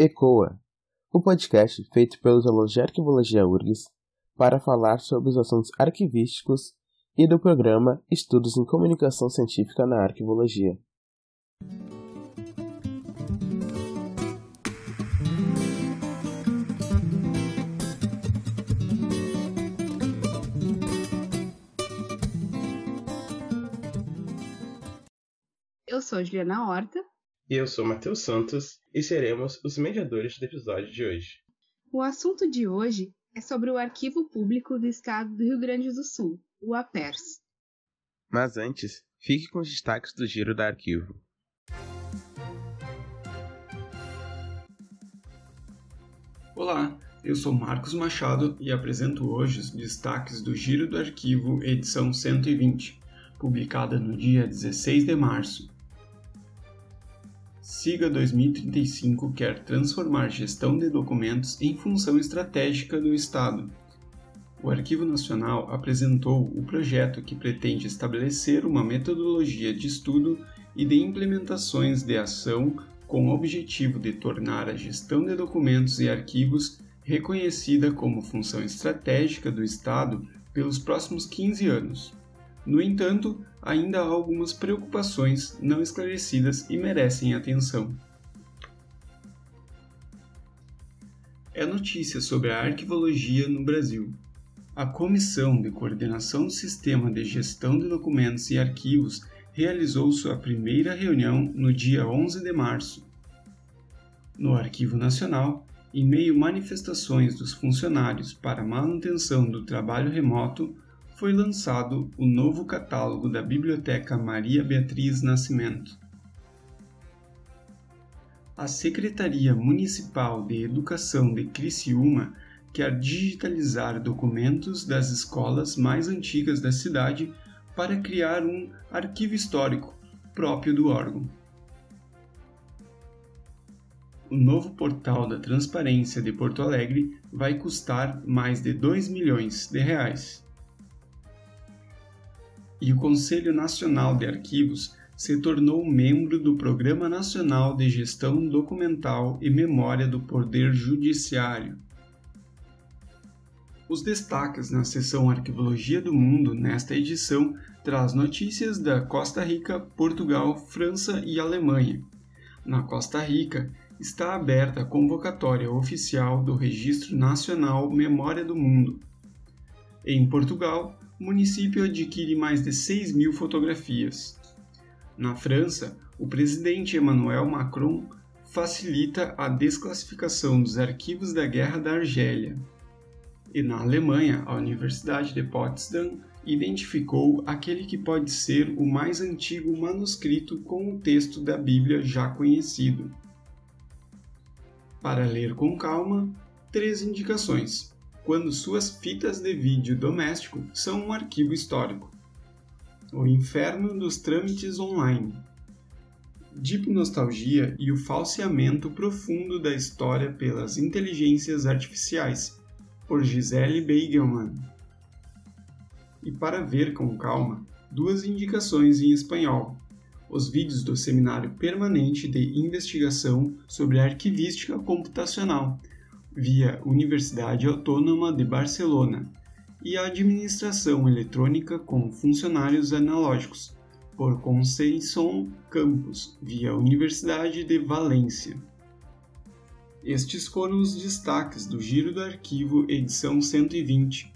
ECOA, o podcast feito pelos alunos de Arquivologia URGS para falar sobre os assuntos arquivísticos e do programa Estudos em Comunicação Científica na Arquivologia. Eu sou Juliana Horta. E eu sou Matheus Santos e seremos os mediadores do episódio de hoje. O assunto de hoje é sobre o Arquivo Público do Estado do Rio Grande do Sul, o APERS. Mas antes, fique com os destaques do giro da arquivo. Olá, eu sou Marcos Machado e apresento hoje os destaques do Giro do Arquivo, edição 120, publicada no dia 16 de março. SIGA 2035 quer transformar gestão de documentos em função estratégica do Estado. O Arquivo Nacional apresentou o projeto que pretende estabelecer uma metodologia de estudo e de implementações de ação com o objetivo de tornar a gestão de documentos e arquivos reconhecida como função estratégica do Estado pelos próximos 15 anos. No entanto, ainda há algumas preocupações não esclarecidas e merecem atenção. É notícia sobre a arquivologia no Brasil. A Comissão de Coordenação do Sistema de Gestão de Documentos e Arquivos realizou sua primeira reunião no dia 11 de março. No Arquivo Nacional, em meio a manifestações dos funcionários para manutenção do trabalho remoto, foi lançado o novo catálogo da Biblioteca Maria Beatriz Nascimento. A Secretaria Municipal de Educação de Criciúma quer digitalizar documentos das escolas mais antigas da cidade para criar um arquivo histórico próprio do órgão. O novo portal da Transparência de Porto Alegre vai custar mais de 2 milhões de reais e o Conselho Nacional de Arquivos se tornou membro do Programa Nacional de Gestão Documental e Memória do Poder Judiciário. Os destaques na seção Arquivologia do Mundo nesta edição traz notícias da Costa Rica, Portugal, França e Alemanha. Na Costa Rica, está aberta a convocatória oficial do Registro Nacional Memória do Mundo. Em Portugal, o município adquire mais de 6 mil fotografias. Na França, o presidente Emmanuel Macron facilita a desclassificação dos arquivos da Guerra da Argélia. E na Alemanha, a Universidade de Potsdam identificou aquele que pode ser o mais antigo manuscrito com o texto da Bíblia já conhecido. Para ler com calma, três indicações quando suas fitas de vídeo doméstico são um arquivo histórico. O inferno dos trâmites online. Deep nostalgia e o falseamento profundo da história pelas inteligências artificiais, por Gisele Beigelman. E para ver com calma, duas indicações em espanhol. Os vídeos do Seminário Permanente de Investigação sobre Arquivística Computacional, via Universidade Autônoma de Barcelona, e a Administração Eletrônica com Funcionários Analógicos, por Conceição Campos, via Universidade de Valência. Estes foram os destaques do Giro do Arquivo, edição 120.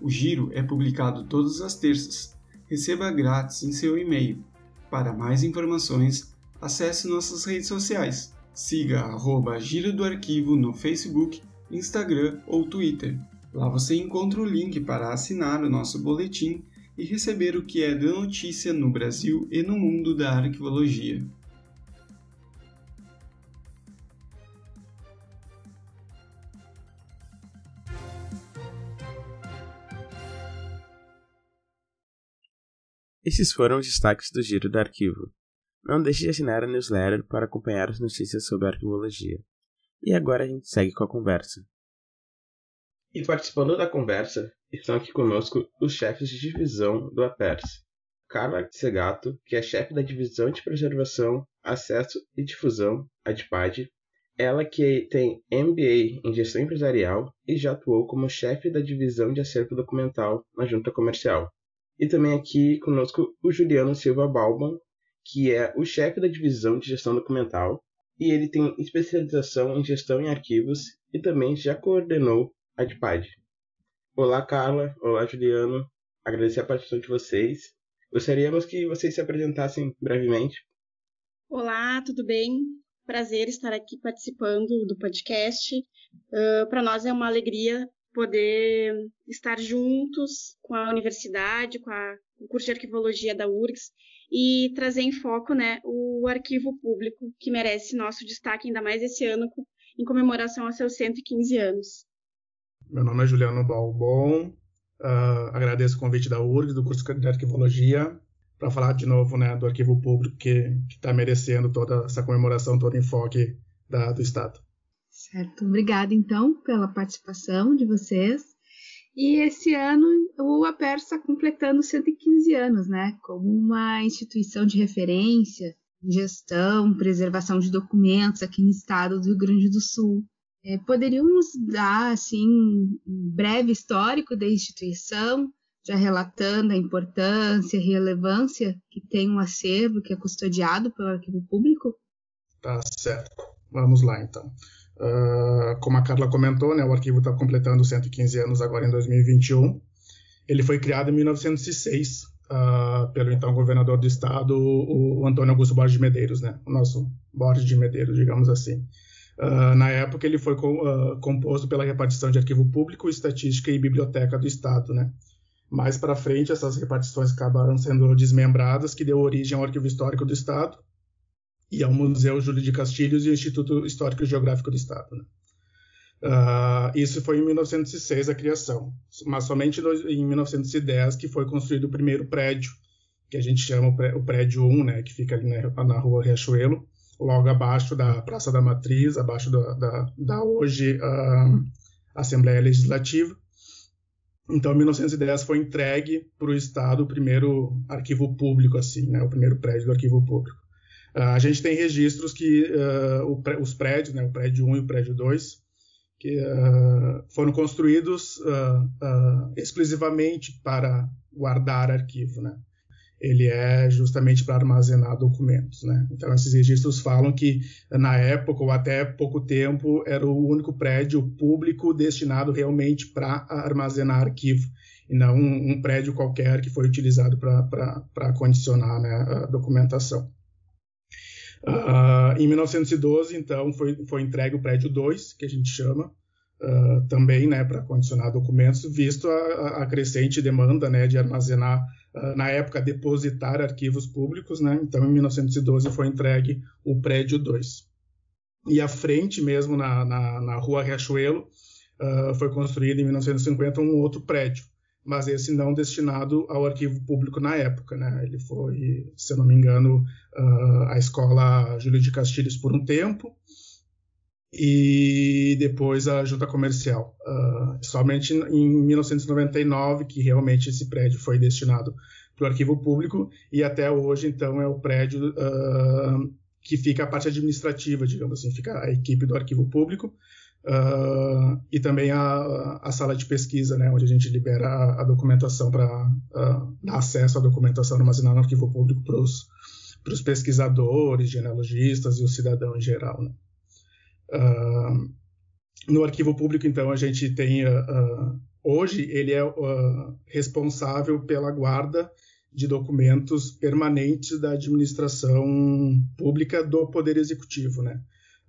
O Giro é publicado todas as terças. Receba grátis em seu e-mail. Para mais informações, acesse nossas redes sociais Siga arroba Giro do Arquivo no Facebook, Instagram ou Twitter. Lá você encontra o link para assinar o nosso boletim e receber o que é de notícia no Brasil e no mundo da arquivologia. Esses foram os destaques do Giro do Arquivo. Não deixe de assinar a newsletter para acompanhar as notícias sobre arquivologia. E agora a gente segue com a conversa. E participando da conversa estão aqui conosco os chefes de divisão do APERS. Carla Segato, que é chefe da Divisão de Preservação, Acesso e Difusão, ADPAD, Ela que tem MBA em Gestão Empresarial e já atuou como chefe da divisão de acervo documental na Junta Comercial. E também aqui conosco o Juliano Silva Balban, que é o chefe da divisão de gestão documental, e ele tem especialização em gestão em arquivos e também já coordenou a DPAD. Olá, Carla. Olá, Juliano. Agradecer a participação de vocês. Gostaríamos que vocês se apresentassem brevemente. Olá, tudo bem? Prazer estar aqui participando do podcast. Uh, Para nós é uma alegria poder estar juntos com a universidade, com a, o curso de arquivologia da URGS e trazer em foco né, o arquivo público, que merece nosso destaque ainda mais esse ano, em comemoração aos seus 115 anos. Meu nome é Juliano Balbon, uh, agradeço o convite da URGS, do curso de arquivologia, para falar de novo né, do arquivo público que está merecendo toda essa comemoração, todo o enfoque da, do Estado. Certo, obrigada então pela participação de vocês. E esse ano o APER está completando 115 anos, né? Como uma instituição de referência, gestão, preservação de documentos aqui no estado do Rio Grande do Sul. É, poderíamos dar assim um breve histórico da instituição, já relatando a importância e relevância que tem um acervo que é custodiado pelo arquivo público? Tá certo. Vamos lá então. Uh, como a Carla comentou, né, o arquivo está completando 115 anos agora em 2021. Ele foi criado em 1906 uh, ah, pelo então governador do estado, o, Antônio Augusto Borges de Medeiros, né, o nosso Borges de Medeiros, digamos assim. Uh, na época, ele foi co composto pela repartição de arquivo público, estatística e biblioteca do estado, né. Mais para frente, essas repartições acabaram sendo desmembradas, que deu origem ao Arquivo Histórico do Estado, e ao Museu Júlio de Castilhos e Instituto Histórico e Geográfico do Estado. Né? Uh, isso foi em 1906 a criação, mas somente em 1910 que foi construído o primeiro prédio, que a gente chama o prédio 1, né, que fica ali na, na rua Riachuelo, logo abaixo da Praça da Matriz, abaixo da, da, da hoje uh, Assembleia Legislativa. Então, em 1910 foi entregue para o Estado o primeiro arquivo público, assim, né, o primeiro prédio do arquivo público. Uh, a gente tem registros que uh, os prédios, né, o prédio 1 e o prédio 2, que uh, foram construídos exclusivamente para guardar arquivo, né? Ele é justamente para armazenar documentos, né? Então esses registros falam que na época ou até pouco tempo era o único prédio público destinado realmente para armazenar arquivo e não um, um, prédio qualquer que foi utilizado para condicionar né, a documentação. Uh, em 1912, então, foi, foi entregue o prédio 2, que a gente chama, uh, também né, para condicionar documentos, visto a, a, crescente demanda né, de armazenar, uh, na época, depositar arquivos públicos. Né, então, em 1912, foi entregue o prédio 2. E à frente mesmo, na, na, na rua Riachuelo, foi construído em 1950 um outro prédio mas esse não destinado ao arquivo público na época. Né? Ele foi, se eu não me engano, uh, a escola Júlio de Castilhos por um tempo e depois a junta comercial. Uh, somente em 1999 que realmente esse prédio foi destinado para o arquivo público e até hoje, então, é o prédio uh, que fica a parte administrativa, digamos assim, fica a equipe do arquivo público Uh, e também a, a, sala de pesquisa, né, onde a gente libera a, a documentação para dar acesso à documentação armazenada no arquivo público para os pesquisadores, genealogistas e o cidadão em geral. Né. Uh, no arquivo público, então, a gente tem. hoje, ele é responsável pela guarda de documentos permanentes da administração pública do Poder Executivo, né?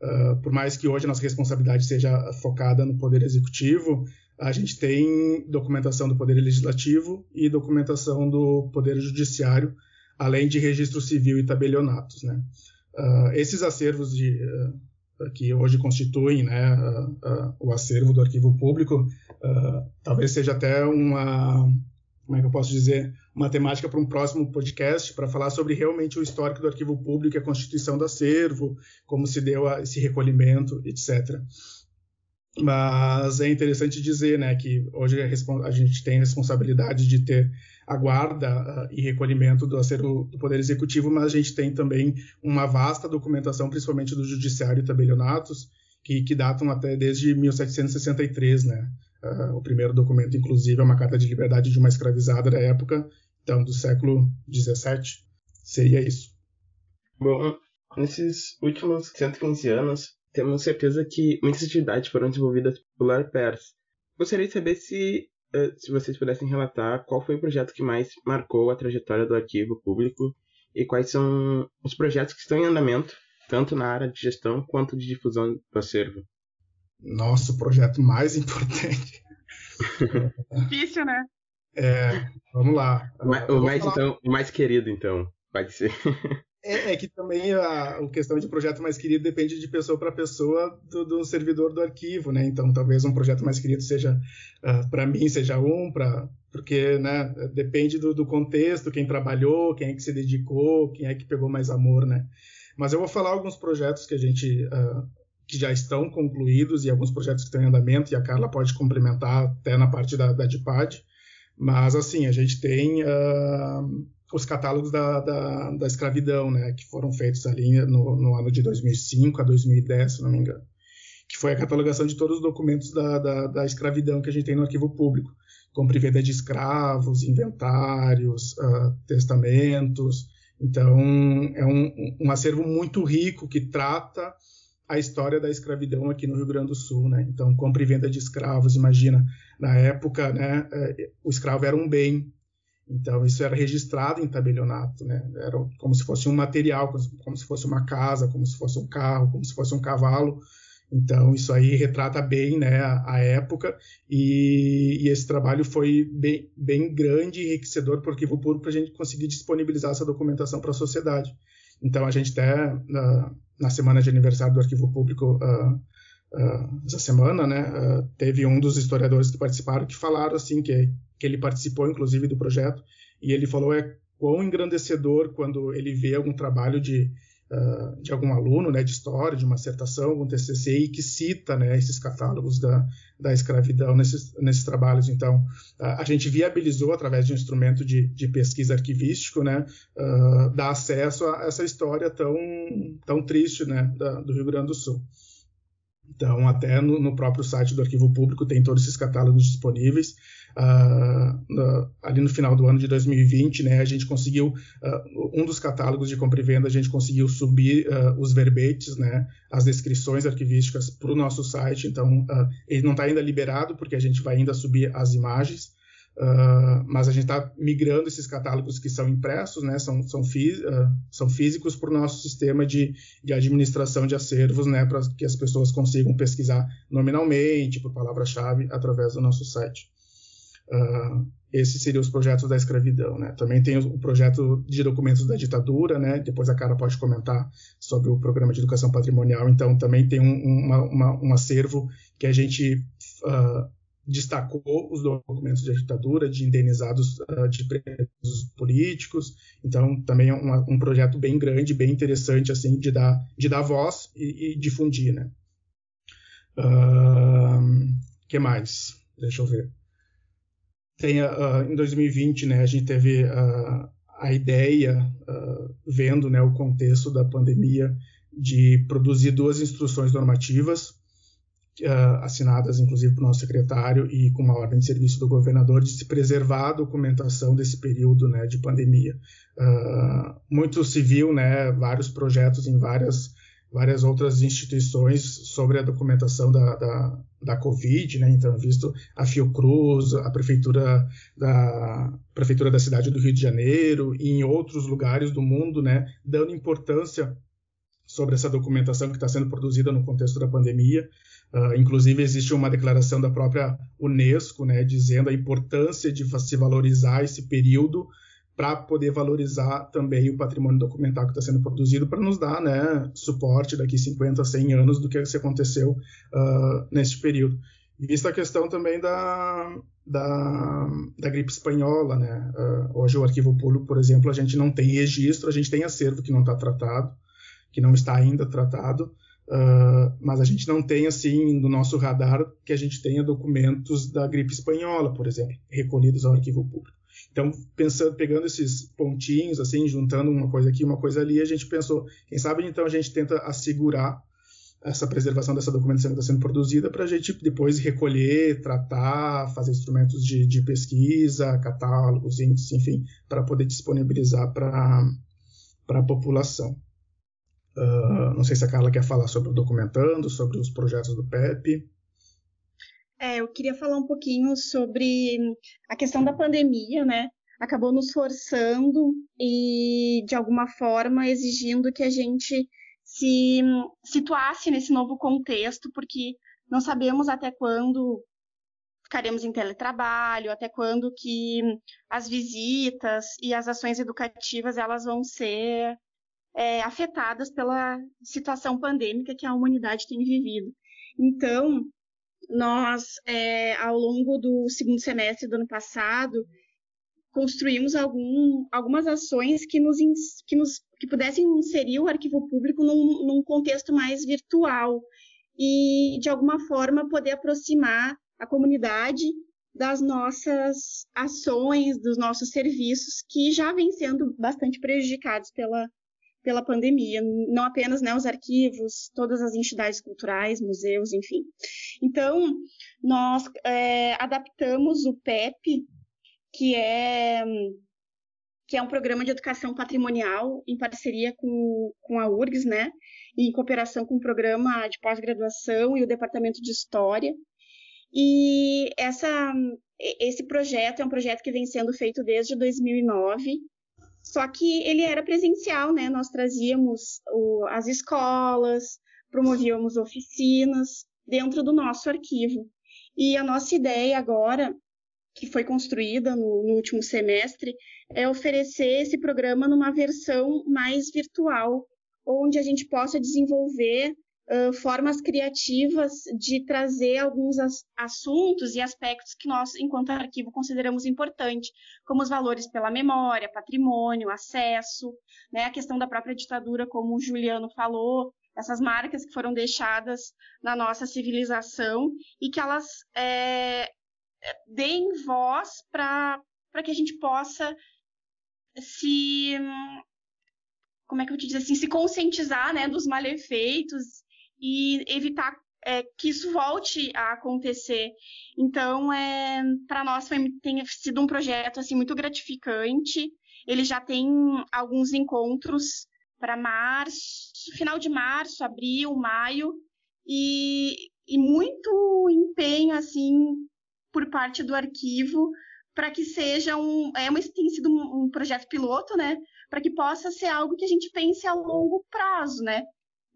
Uh, por mais que hoje a nossa responsabilidade seja focada no Poder Executivo, a gente tem documentação do Poder Legislativo e documentação do Poder Judiciário, além de registro civil e tabelionatos. Né? Uh, esses acervos de, uh, que hoje constituem né, o acervo do arquivo público, talvez seja até uma, como é que eu posso dizer, uma temática para um próximo podcast para falar sobre realmente o histórico do arquivo público, a constituição do acervo, como se deu a, esse recolhimento, etc. Mas é interessante dizer né, que hoje a gente tem a responsabilidade de ter a guarda uh, e recolhimento do acervo do Poder Executivo, mas a gente tem também uma vasta documentação, principalmente do Judiciário e tabelionatos, que, que datam até desde 1763, né? Uh, o primeiro documento, inclusive, é uma carta de liberdade de uma escravizada da época, então do século 17. Seria isso. Bom, nesses últimos 115 anos, temos certeza que muitas atividades foram desenvolvidas pelo ARPERS. Gostaria de saber se, se vocês pudessem relatar qual foi o projeto que mais marcou a trajetória do arquivo público e quais são os projetos que estão em andamento, tanto na área de gestão quanto de difusão do acervo. Nosso projeto mais importante. Difícil, né? É, vamos lá. O mais, então, o mais querido, então, pode ser. É, é, que também a, a, questão de projeto mais querido depende de pessoa para pessoa do, do, servidor do arquivo, né? Então, talvez um projeto mais querido seja uh, ah, para mim seja um, para porque, né? Depende do, do, contexto, quem trabalhou, quem é que se dedicou, quem é que pegou mais amor, né? Mas eu vou falar alguns projetos que a gente uh, que já estão concluídos e alguns projetos que estão em andamento e a Carla pode complementar até na parte da, da DIPAD. Mas assim, a gente tem uh, os catálogos da, da, da, escravidão, né, que foram feitos ali no, no, ano de 2005 a 2010, se não me engano, que foi a catalogação de todos os documentos da, da, da escravidão que a gente tem no arquivo público, compra e venda de escravos, inventários, uh, testamentos. Então, é um, um acervo muito rico que trata a história da escravidão aqui no Rio Grande do Sul, né? Então, compra e venda de escravos, imagina, na época, né, eh, o escravo era um bem, então, isso era registrado em tabelionato, né? Era como se fosse um material, como se fosse uma casa, como se fosse um carro, como se fosse um cavalo. Então, isso aí retrata bem né, a, época e, e, esse trabalho foi bem, bem grande e enriquecedor para o arquivo público para a gente conseguir disponibilizar essa documentação para a sociedade. Então, a gente até, na, na semana de aniversário do arquivo público, uh, uh, essa semana, né, uh, teve um dos historiadores que participaram que falaram assim que que ele participou, inclusive, do projeto, e ele falou é quão engrandecedor quando ele vê algum trabalho de, uh, de algum aluno, né, de história, de uma dissertação, algum TCC, e que cita né, esses catálogos da, da escravidão nesses, nesses trabalhos. Então, uh, a gente viabilizou, através de um instrumento de, de pesquisa arquivístico, né, uh, dar acesso a essa história tão, tão triste né, da, do Rio Grande do Sul. Então, até no, no, próprio site do Arquivo Público tem todos esses catálogos disponíveis. Uh, ali no final do ano de 2020, né, a gente conseguiu, uh, um dos catálogos de compra e venda, a gente conseguiu subir uh, os verbetes, né, as descrições arquivísticas para o nosso site. Então, ele não está ainda liberado, porque a gente vai ainda subir as imagens. Uh, mas a gente está migrando esses catálogos que são impressos, né, são, são, uh, são físicos para o nosso sistema de, de administração de acervos, né, para que as pessoas consigam pesquisar nominalmente, por palavra-chave, através do nosso site. Uh, esses seriam os projetos da escravidão, né? Também tem o projeto de documentos da ditadura, né? Depois a cara pode comentar sobre o programa de educação patrimonial. Então também tem um, uma, uma, um acervo que a gente uh, destacou os documentos de ditadura, de indenizados uh, de presos políticos. Então, também é um projeto bem grande, bem interessante, assim, de dar, de dar voz e, e difundir, né? O uh, que mais? Deixa eu ver. Tem, uh, em 2020, né, a gente teve a ideia, vendo né, o contexto da pandemia, de produzir duas instruções normativas uh, assinadas inclusive por nosso secretário e com uma ordem de serviço do governador de se preservar a documentação desse período né, de pandemia. Uh, muito viu né, vários projetos em várias, várias outras instituições sobre a documentação da, da, da Covid, né? então visto a Fiocruz, a prefeitura da prefeitura da cidade do Rio de Janeiro e em outros lugares do mundo, né, dando importância sobre essa documentação que está sendo produzida no contexto da pandemia. Uh, inclusive, existe uma declaração da própria Unesco, né, dizendo a importância de se valorizar esse período para poder valorizar também o patrimônio documental que está sendo produzido, para nos dar né, suporte daqui 50, 100 anos do que aconteceu uh, nesse período. E vista a questão também da, da, da gripe espanhola, né? Uh, hoje o arquivo público, por exemplo, a gente não tem registro, a gente tem acervo que não está tratado, que não está ainda tratado, Uh, mas a gente não tem assim no nosso radar que a gente tenha documentos da gripe espanhola, por exemplo, recolhidos ao arquivo público. Então, pensando, pegando esses pontinhos, assim, juntando uma coisa aqui, uma coisa ali, a gente pensou, quem sabe então a gente tenta assegurar essa preservação dessa documentação que está sendo produzida para a gente depois recolher, tratar, fazer instrumentos de, de pesquisa, catálogos, índices, enfim, para poder disponibilizar para a população. Uh, não sei se a Carla quer falar sobre o documentando, sobre os projetos do PEP. É, eu queria falar um pouquinho sobre a questão da pandemia, né? Acabou nos forçando e, de alguma forma, exigindo que a gente se situasse nesse novo contexto, porque não sabemos até quando ficaremos em teletrabalho, até quando que as visitas e as ações educativas elas vão ser é, afetadas pela situação pandêmica que a humanidade tem vivido. Então, nós, é, ao longo do segundo semestre do ano passado, construímos algum, algumas ações que nos, que nos que pudessem inserir o arquivo público num, num contexto mais virtual e de alguma forma poder aproximar a comunidade das nossas ações, dos nossos serviços que já vêm sendo bastante prejudicados pela, pela pandemia, não apenas né, os arquivos, todas as entidades culturais, museus, enfim. Então, nós é, adaptamos o PEP que é que é um programa de educação patrimonial em parceria com, com a URGS, né? em cooperação com o programa de pós-graduação e o Departamento de História. E essa, esse projeto é um projeto que vem sendo feito desde 2009, só que ele era presencial, né? Nós trazíamos o, as escolas, promovíamos oficinas dentro do nosso arquivo. E a nossa ideia agora que foi construída no, no, último semestre é oferecer esse programa numa versão mais virtual, onde a gente possa desenvolver formas criativas de trazer alguns as, assuntos e aspectos que nós, enquanto arquivo, consideramos importantes, como os valores pela memória, patrimônio, acesso, né, a questão da própria ditadura, como o Juliano falou, essas marcas que foram deixadas na nossa civilização e que elas é, deem voz para que a gente possa se como é que eu te dizer assim, se conscientizar né, dos malefeitos e evitar é, que isso volte a acontecer. Então, é, para nós foi, tem sido um projeto assim muito gratificante. Ele já tem alguns encontros para março, final de março, abril, maio, e, e muito empenho assim por parte do arquivo para que seja um, é uma, tem sido um, um projeto piloto, né, para que possa ser algo que a gente pense a longo prazo, né,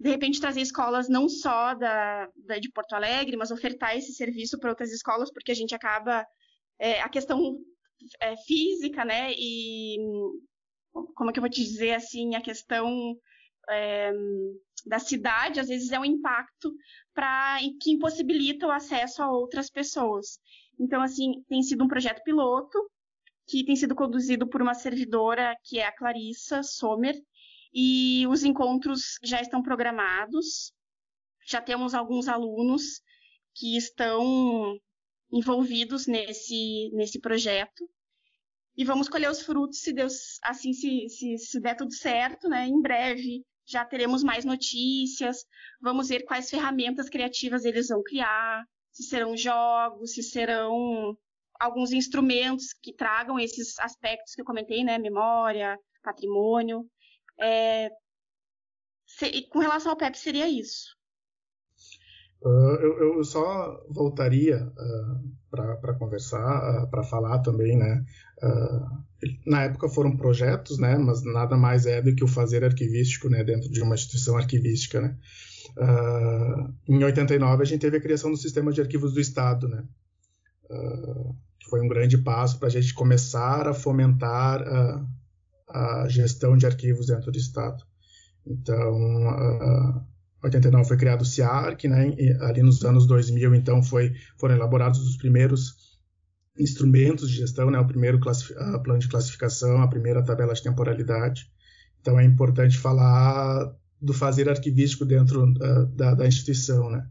de repente trazer escolas não só da, da de Porto Alegre, mas ofertar esse serviço para outras escolas, porque a gente acaba é, a questão é, física, né, e como é que eu vou te dizer assim, a questão é, da cidade, às vezes é um impacto para que impossibilita o acesso a outras pessoas. Então, assim, tem sido um projeto piloto que tem sido conduzido por uma servidora que é a Clarissa Sommer, e os encontros já estão programados. Já temos alguns alunos que estão envolvidos nesse, nesse projeto. E vamos colher os frutos, se Deus assim se, se, se der tudo certo, né? Em breve já teremos mais notícias, vamos ver quais ferramentas criativas eles vão criar, se serão jogos, se serão alguns instrumentos que tragam esses aspectos que eu comentei, né? Memória, patrimônio. É, se, com relação ao PEP, seria isso. Uh, eu, eu, só voltaria uh, para conversar, uh, para falar também, né? na época foram projetos, né? Mas nada mais é do que o fazer arquivístico, né? Dentro de uma instituição arquivística, né? Em 89 a gente teve a criação do sistema de arquivos do Estado, né? Que foi um grande passo para a gente começar a fomentar a, gestão de arquivos dentro do Estado. Então, uh, 89 foi criado o CIARC, né? Ali nos anos 2000, então, foi, foram elaborados os primeiros instrumentos de gestão, né? O primeiro plano de classificação, a primeira tabela de temporalidade. Então, é importante falar do fazer arquivístico dentro uh, da, da, instituição, né?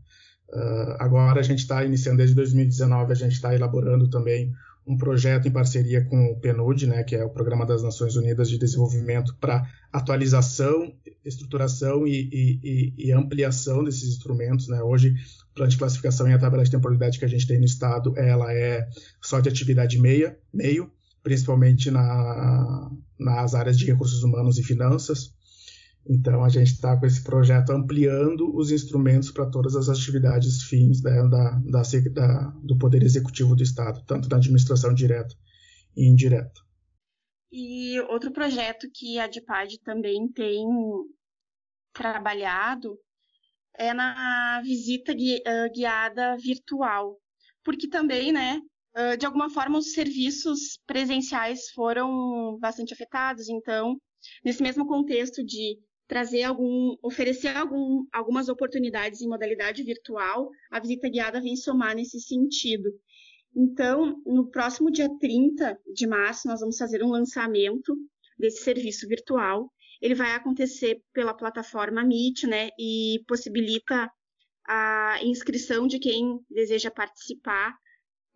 Uh, agora a gente está iniciando desde 2019, a gente está elaborando também um projeto em parceria com o PNUD, né, que é o Programa das Nações Unidas de Desenvolvimento, para atualização, estruturação e, e, e, ampliação desses instrumentos. Né? Hoje, o plano de classificação e a tabela de temporalidade que a gente tem no Estado, ela é só de atividade meia, meio, principalmente na, nas áreas de recursos humanos e finanças. Então, a gente está com esse projeto ampliando os instrumentos para todas as atividades fins né, da, da, da, do Poder Executivo do Estado, tanto na administração direta e indireta. E outro projeto que a DIPAD também tem trabalhado é na visita gui guiada virtual, porque também, né, de alguma forma os serviços presenciais foram bastante afetados, então, nesse mesmo contexto de trazer algum, oferecer algum, algumas oportunidades em modalidade virtual, a visita guiada vem somar nesse sentido. Então, no próximo dia 30 de março, nós vamos fazer um lançamento desse serviço virtual. Ele vai acontecer pela plataforma Meet, né, e possibilita a inscrição de quem deseja participar.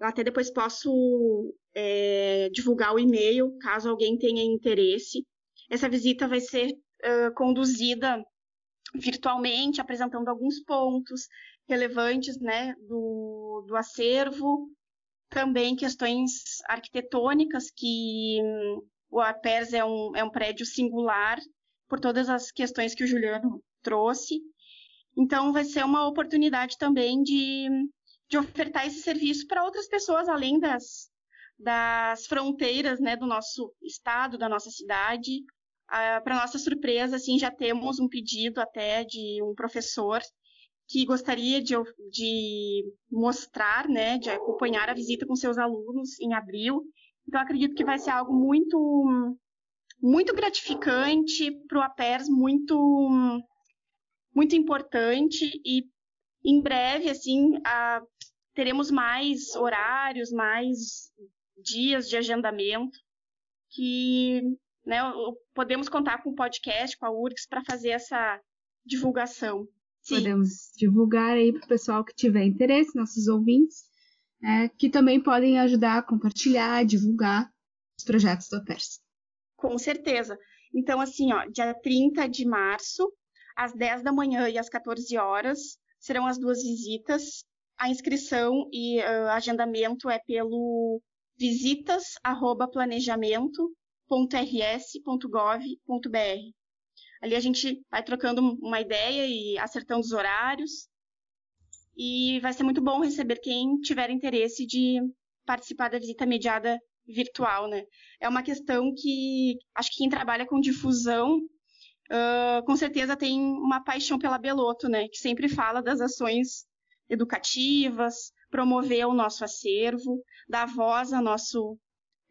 Até depois posso é, divulgar o e-mail, caso alguém tenha interesse. Essa visita vai ser conduzida virtualmente, apresentando alguns pontos relevantes né, do, do acervo, também questões arquitetônicas, que hum, o APERS é um, é um prédio singular, por todas as questões que o Juliano trouxe. Então, vai ser uma oportunidade também de, de ofertar esse serviço para outras pessoas, além das, das fronteiras né, do nosso estado, da nossa cidade, ah, para nossa surpresa, assim, já temos um pedido até de um professor que gostaria de, de mostrar, né, de acompanhar a visita com seus alunos em abril. Então, acredito que vai ser algo muito, muito gratificante para o APERS, muito, muito importante e em breve, assim, a, teremos mais horários, mais dias de agendamento que né, podemos contar com o podcast, com a URGS, para fazer essa divulgação. Sim. Podemos divulgar aí para o pessoal que tiver interesse, nossos ouvintes, né, que também podem ajudar a compartilhar, divulgar os projetos do APERS. Com certeza. Então, assim, ó, dia 30 de março, às 10 da manhã e às 14 horas, serão as duas visitas. A inscrição e uh, agendamento é pelo visitas@planejamento www.rs.gov.br. Ali a gente vai trocando uma ideia e acertando os horários. E vai ser muito bom receber quem tiver interesse de participar da visita mediada virtual, né? É uma questão que acho que quem trabalha com difusão uh, com certeza tem uma paixão pela Beloto, né? Que sempre fala das ações educativas, promover o nosso acervo, dar voz ao nosso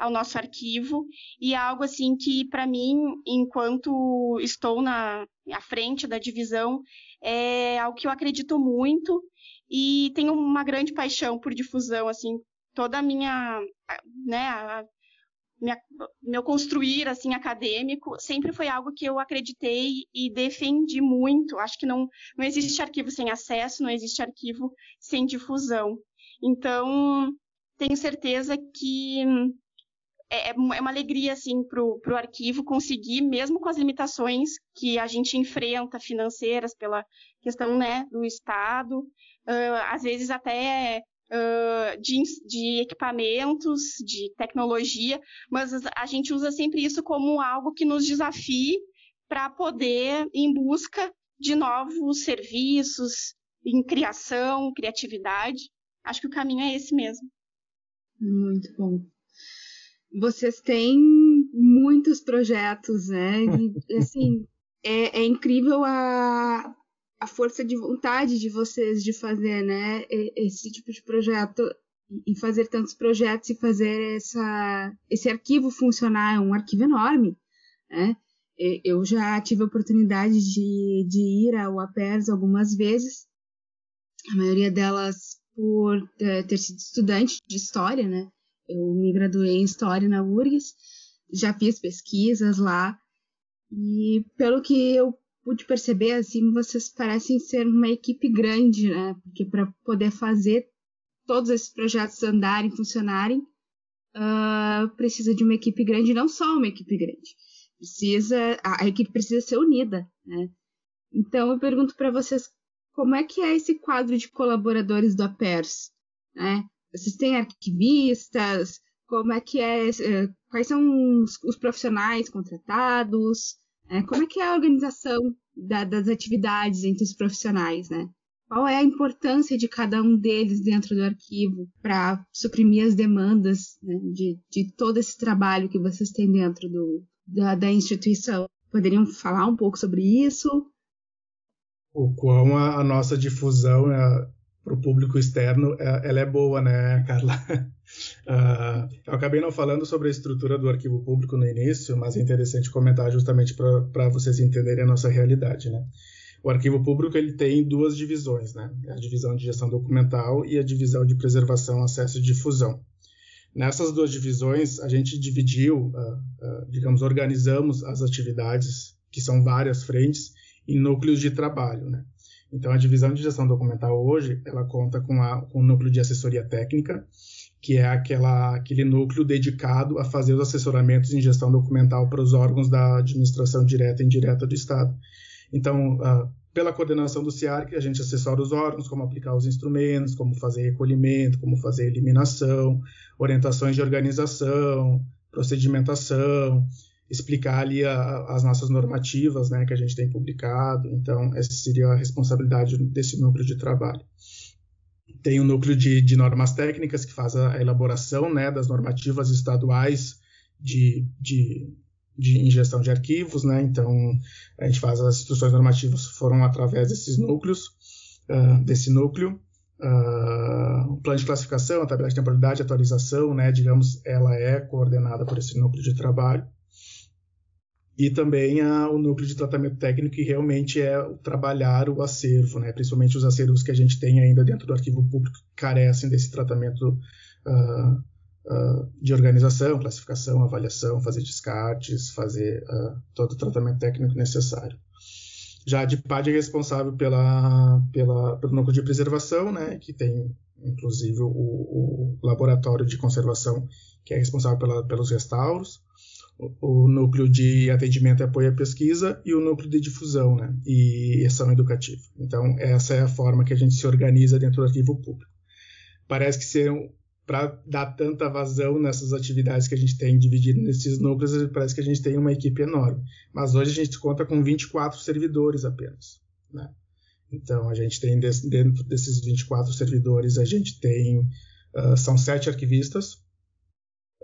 ao nosso arquivo e é algo assim que para mim, enquanto estou na à frente da divisão, é algo que eu acredito muito e tenho uma grande paixão por difusão, assim, toda a minha, né, a, minha, meu construir assim acadêmico sempre foi algo que eu acreditei e defendi muito. Acho que não, não existe arquivo sem acesso, não existe arquivo sem difusão. Então, tenho certeza que é, é, é uma alegria assim para o arquivo conseguir, mesmo com as limitações que a gente enfrenta financeiras pela questão né, do Estado, uh, às vezes até uh, de, de, equipamentos, de tecnologia, mas a gente usa sempre isso como algo que nos desafie para poder em busca de novos serviços, em criação, criatividade. Acho que o caminho é esse mesmo. Muito bom vocês têm muitos projetos, né? E, assim, é, é, incrível a, a força de vontade de vocês de fazer, né? Esse tipo de projeto e fazer tantos projetos e fazer essa, esse arquivo funcionar. É um arquivo enorme, né? Eu já tive a oportunidade de, de ir ao APERS algumas vezes, a maioria delas por eh, ter sido estudante de história, né? Eu me graduei em História na URGS, já fiz pesquisas lá, e pelo que eu pude perceber, assim, vocês parecem ser uma equipe grande, né? Porque para poder fazer todos esses projetos andarem, funcionarem, uh, precisa de uma equipe grande, não só uma equipe grande. Precisa, a, a equipe precisa ser unida, né? Então eu pergunto para vocês como é que é esse quadro de colaboradores do APERS, né? Vocês têm arquivistas? Como é que é? Eh, quais são os, os profissionais contratados? Né? Como é que é a organização da, das atividades entre os profissionais, né? Qual é a importância de cada um deles dentro do arquivo para suprimir as demandas né, de, de todo esse trabalho que vocês têm dentro do, da, da instituição? Poderiam falar um pouco sobre isso? O quão a, a nossa difusão é, para o público externo, é, ela é boa, né, Carla? Uh, eu acabei não falando sobre a estrutura do arquivo público no início, mas é interessante comentar justamente para vocês entenderem a nossa realidade, né? O arquivo público ele tem duas divisões, né? A divisão de gestão documental e a divisão de preservação, acesso e difusão. Nessas duas divisões, a gente dividiu, uh, uh, digamos, organizamos as atividades, que são várias frentes, em núcleos de trabalho, né? Então, a divisão de gestão documental hoje, ela conta com, a, com o núcleo de assessoria técnica, que é aquela, aquele núcleo dedicado a fazer os assessoramentos em gestão documental para os órgãos da administração direta e indireta do Estado. Então, uh, pela coordenação do CIARC, a gente assessora os órgãos, como aplicar os instrumentos, como fazer recolhimento, como fazer eliminação, orientações de organização, procedimentação, explicar ali a, as nossas normativas né, que a gente tem publicado. Então, essa seria a responsabilidade desse núcleo de trabalho. Tem o núcleo de, de, normas técnicas, que faz a elaboração né, das normativas estaduais de, de, de ingestão de arquivos. Né? Então, a gente faz as instruções normativas foram através desses núcleos, uh, desse núcleo. Uh, o plano de classificação, a tabela de temporalidade, atualização, né, digamos, ela é coordenada por esse núcleo de trabalho e também a, o núcleo de tratamento técnico, que realmente é trabalhar o acervo, né? principalmente os acervos que a gente tem ainda dentro do arquivo público que carecem desse tratamento uh, uh, de organização, classificação, avaliação, fazer descartes, fazer uh, todo o tratamento técnico necessário. Já a DIPAD é responsável pela, pela, pelo núcleo de preservação, né? que tem inclusive o, o laboratório de conservação que é responsável pela, pelos restauros o núcleo de atendimento e apoio à pesquisa e o núcleo de difusão né, e ação educativa. Então, essa é a forma que a gente se organiza dentro do arquivo público. Parece que ser para dar tanta vazão nessas atividades que a gente tem dividido nesses núcleos, parece que a gente tem uma equipe enorme. Mas hoje a gente conta com 24 servidores apenas. Né? Então, a gente tem dentro desses 24 servidores, a gente tem uh, são sete arquivistas,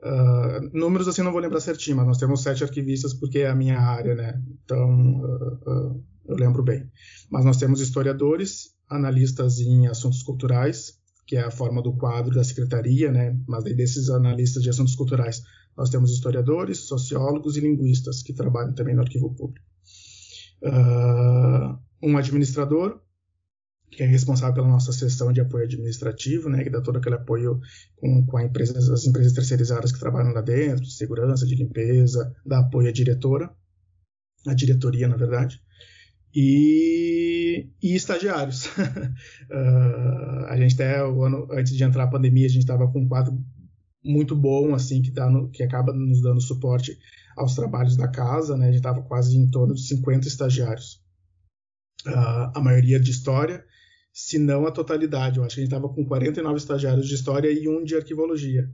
Uh, números assim não vou lembrar certinho, mas nós temos sete arquivistas porque é a minha área, né? Então uh, uh, eu lembro bem. Mas nós temos historiadores, analistas em assuntos culturais, que é a forma do quadro da secretaria, né? Mas desses analistas de assuntos culturais, nós temos historiadores, sociólogos e linguistas que trabalham também no arquivo público. um administrador, que é responsável pela nossa seção de apoio administrativo, né, que dá todo aquele apoio com, com empresa, as empresas terceirizadas que trabalham lá dentro, de segurança, de limpeza, dá apoio à diretora, à diretoria, na verdade, e, e estagiários. uh, a gente até, o ano, antes de entrar a pandemia, a gente estava com um quadro muito bom, assim, que, dá no, que acaba nos dando suporte aos trabalhos da casa, né, a gente estava quase em torno de 50 estagiários. Uh, a maioria de história, se não a totalidade. Eu acho que a gente estava com 49 estagiários de história e um de arquivologia.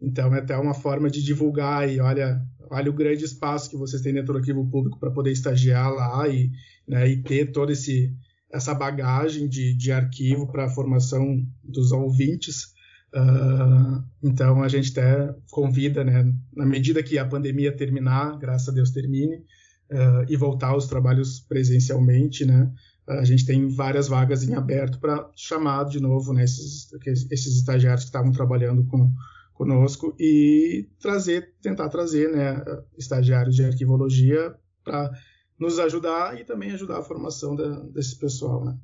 Então é até uma forma de divulgar e olha, olha o grande espaço que vocês têm dentro do arquivo público para poder estagiar lá e, né, e ter toda esse, essa bagagem de, de arquivo para a formação dos ouvintes. Uh, então a gente até convida, né, na medida que a pandemia terminar, graças a Deus termine, uh, e voltar aos trabalhos presencialmente, né, a gente tem várias vagas em aberto para chamar de novo né, esses, esses estagiários que estavam trabalhando com, conosco e trazer, tentar trazer né, estagiários de arquivologia para nos ajudar e também ajudar a formação da, desse pessoal. Né?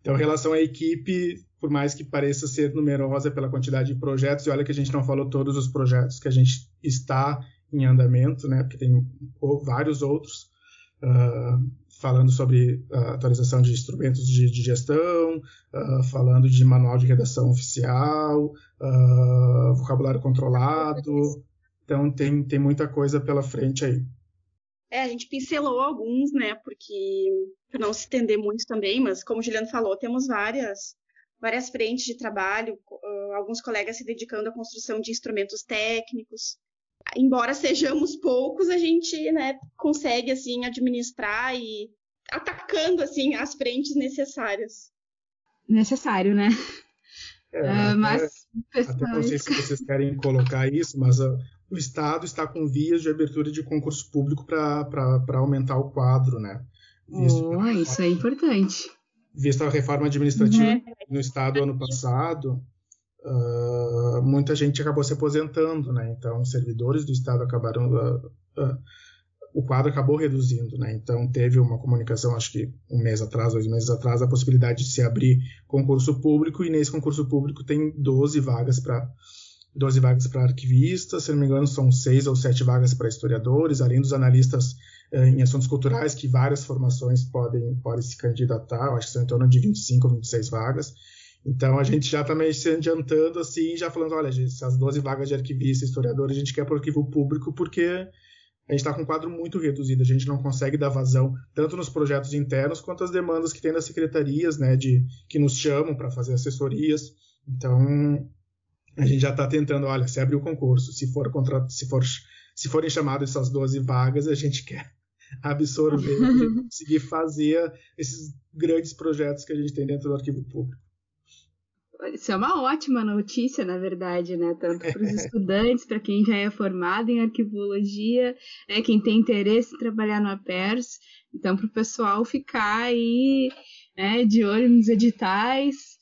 Então, em relação à equipe, por mais que pareça ser numerosa pela quantidade de projetos, e olha que a gente não falou todos os projetos que a gente está em andamento, né, porque tem vários outros, uh, falando sobre uh, atualização de instrumentos de, de gestão, uh, falando de manual de redação oficial, uh, vocabulário controlado. Então tem, tem muita coisa pela frente aí. É, a gente pincelou alguns, né? Porque para não se estender muito também, mas como o Juliano falou, temos várias várias frentes de trabalho, alguns colegas se dedicando à construção de instrumentos técnicos, embora sejamos poucos, a gente né, consegue assim administrar e atacando assim as frentes necessárias. Necessário, né? É, uh, mas até, até não sei se vocês querem colocar isso, mas uh, o Estado está com vias de abertura de concurso público para aumentar o quadro, né? Visto oh, isso é importante. Vista a reforma administrativa uhum. no Estado ano passado, uh, muita gente acabou se aposentando, né? Então, servidores do Estado acabaram. Uh, uh, o quadro acabou reduzindo, né? Então, teve uma comunicação, acho que um mês atrás, dois meses atrás, a possibilidade de se abrir concurso público, e nesse concurso público tem 12 vagas para 12 vagas para arquivistas, se não me engano, são seis ou sete vagas para historiadores, além dos analistas eh, em assuntos culturais, que várias formações podem, podem se candidatar, acho que são em torno de 25 ou 26 vagas. Então a gente já está meio se adiantando assim, já falando, olha, gente, essas 12 vagas de arquivista, historiador, a gente quer para o arquivo público porque a gente está com um quadro muito reduzido, a gente não consegue dar vazão tanto nos projetos internos quanto as demandas que tem das secretarias, né, de que nos chamam para fazer assessorias. Então a gente já está tentando, olha, se abrir o concurso, se for contrato, se for se forem chamadas essas 12 vagas, a gente quer absorver, conseguir fazer esses grandes projetos que a gente tem dentro do arquivo público. Isso é uma ótima notícia, na verdade, né? Tanto para os estudantes, para quem já é formado em arquivologia, né? quem tem interesse em trabalhar no APERS. Então, para o pessoal ficar aí né, de olho nos editais,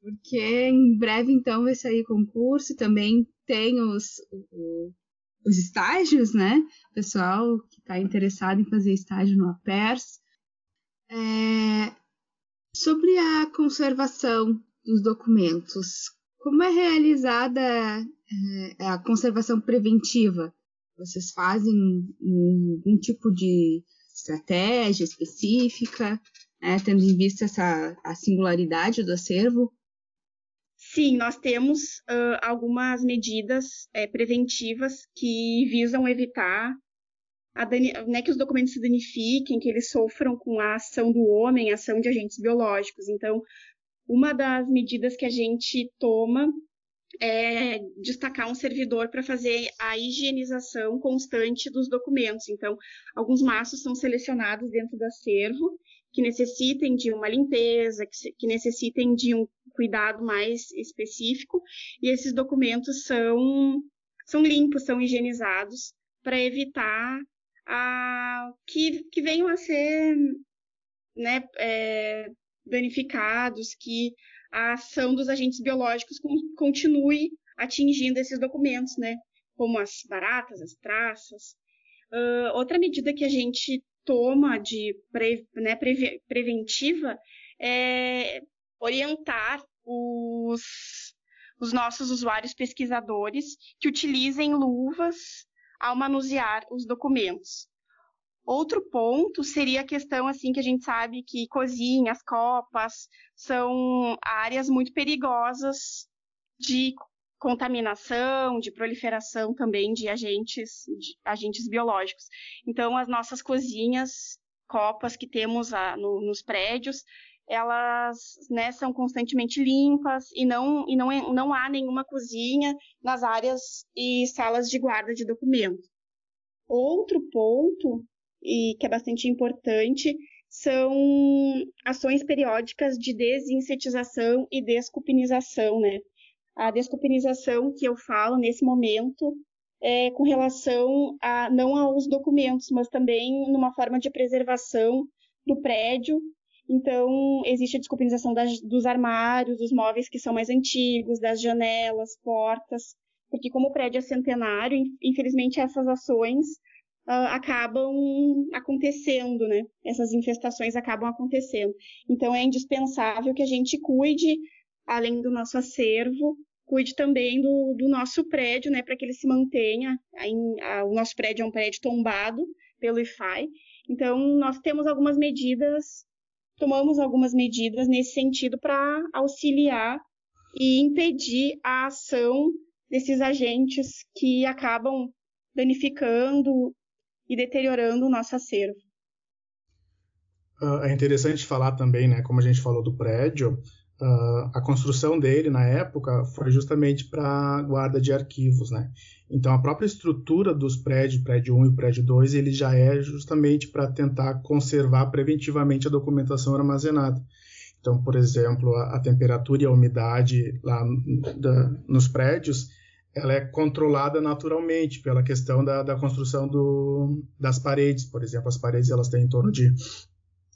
porque em breve, então, vai sair concurso. Também tem os, os estágios, né? Pessoal que está interessado em fazer estágio no APERS. É... Sobre a conservação dos documentos. Como é realizada é, a conservação preventiva? Vocês fazem algum tipo de estratégia específica, né, tendo em vista essa, a singularidade do acervo? Sim, nós temos uh, algumas medidas é, preventivas que visam evitar né, que os documentos se danifiquem, que eles sofram com a ação do homem, a ação de agentes biológicos. Então, uma das medidas que a gente toma é destacar um servidor para fazer a higienização constante dos documentos. Então, alguns maços são selecionados dentro do acervo que necessitem de uma limpeza, que, necessitem de um cuidado mais específico, e esses documentos são, são limpos, são higienizados para evitar a, que, que venham a ser né, é, danificados, que a ação dos agentes biológicos continue atingindo esses documentos, né? Como as baratas, as traças. Uh, outra medida que a gente toma de pre, né, pre, preventiva é orientar os, os nossos usuários pesquisadores que utilizem luvas ao manusear os documentos. Outro ponto seria a questão assim que a gente sabe que cozinhas, copas são áreas muito perigosas de contaminação, de proliferação também de agentes, de agentes biológicos. Então, as nossas cozinhas, copas que temos a, no, nos prédios, elas né, são constantemente limpas e não, e não, é, não há nenhuma cozinha nas áreas e salas de guarda de documento. Outro ponto e que é bastante importante, são ações periódicas de desinsetização e descupinização, né? A descupinização que eu falo nesse momento é com relação a não aos documentos, mas também numa forma de preservação do prédio. Então, existe a descupinização das, dos armários, dos móveis que são mais antigos, das janelas, portas, porque como o prédio é centenário, infelizmente essas ações uh, acabam acontecendo, né? Essas infestações acabam acontecendo. Então é indispensável que a gente cuide, além do nosso acervo, cuide também do, do nosso prédio, né? Para que ele se mantenha. A, a, o nosso prédio é um prédio tombado pelo IFAI. Então, nós temos algumas medidas, tomamos algumas medidas nesse sentido para auxiliar e impedir a ação desses agentes que acabam danificando e deteriorando o nosso acervo. Uh, é interessante falar também, né, como a gente falou do prédio, uh, a construção dele na época foi justamente para guarda de arquivos, né? Então a própria estrutura dos prédios, prédio 1 e prédio 2, ele já é justamente para tentar conservar preventivamente a documentação armazenada. Então, por exemplo, a, a temperatura e a umidade lá da, nos prédios, ela é controlada naturalmente pela questão da, da construção do, das paredes. Por exemplo, as paredes elas têm em torno de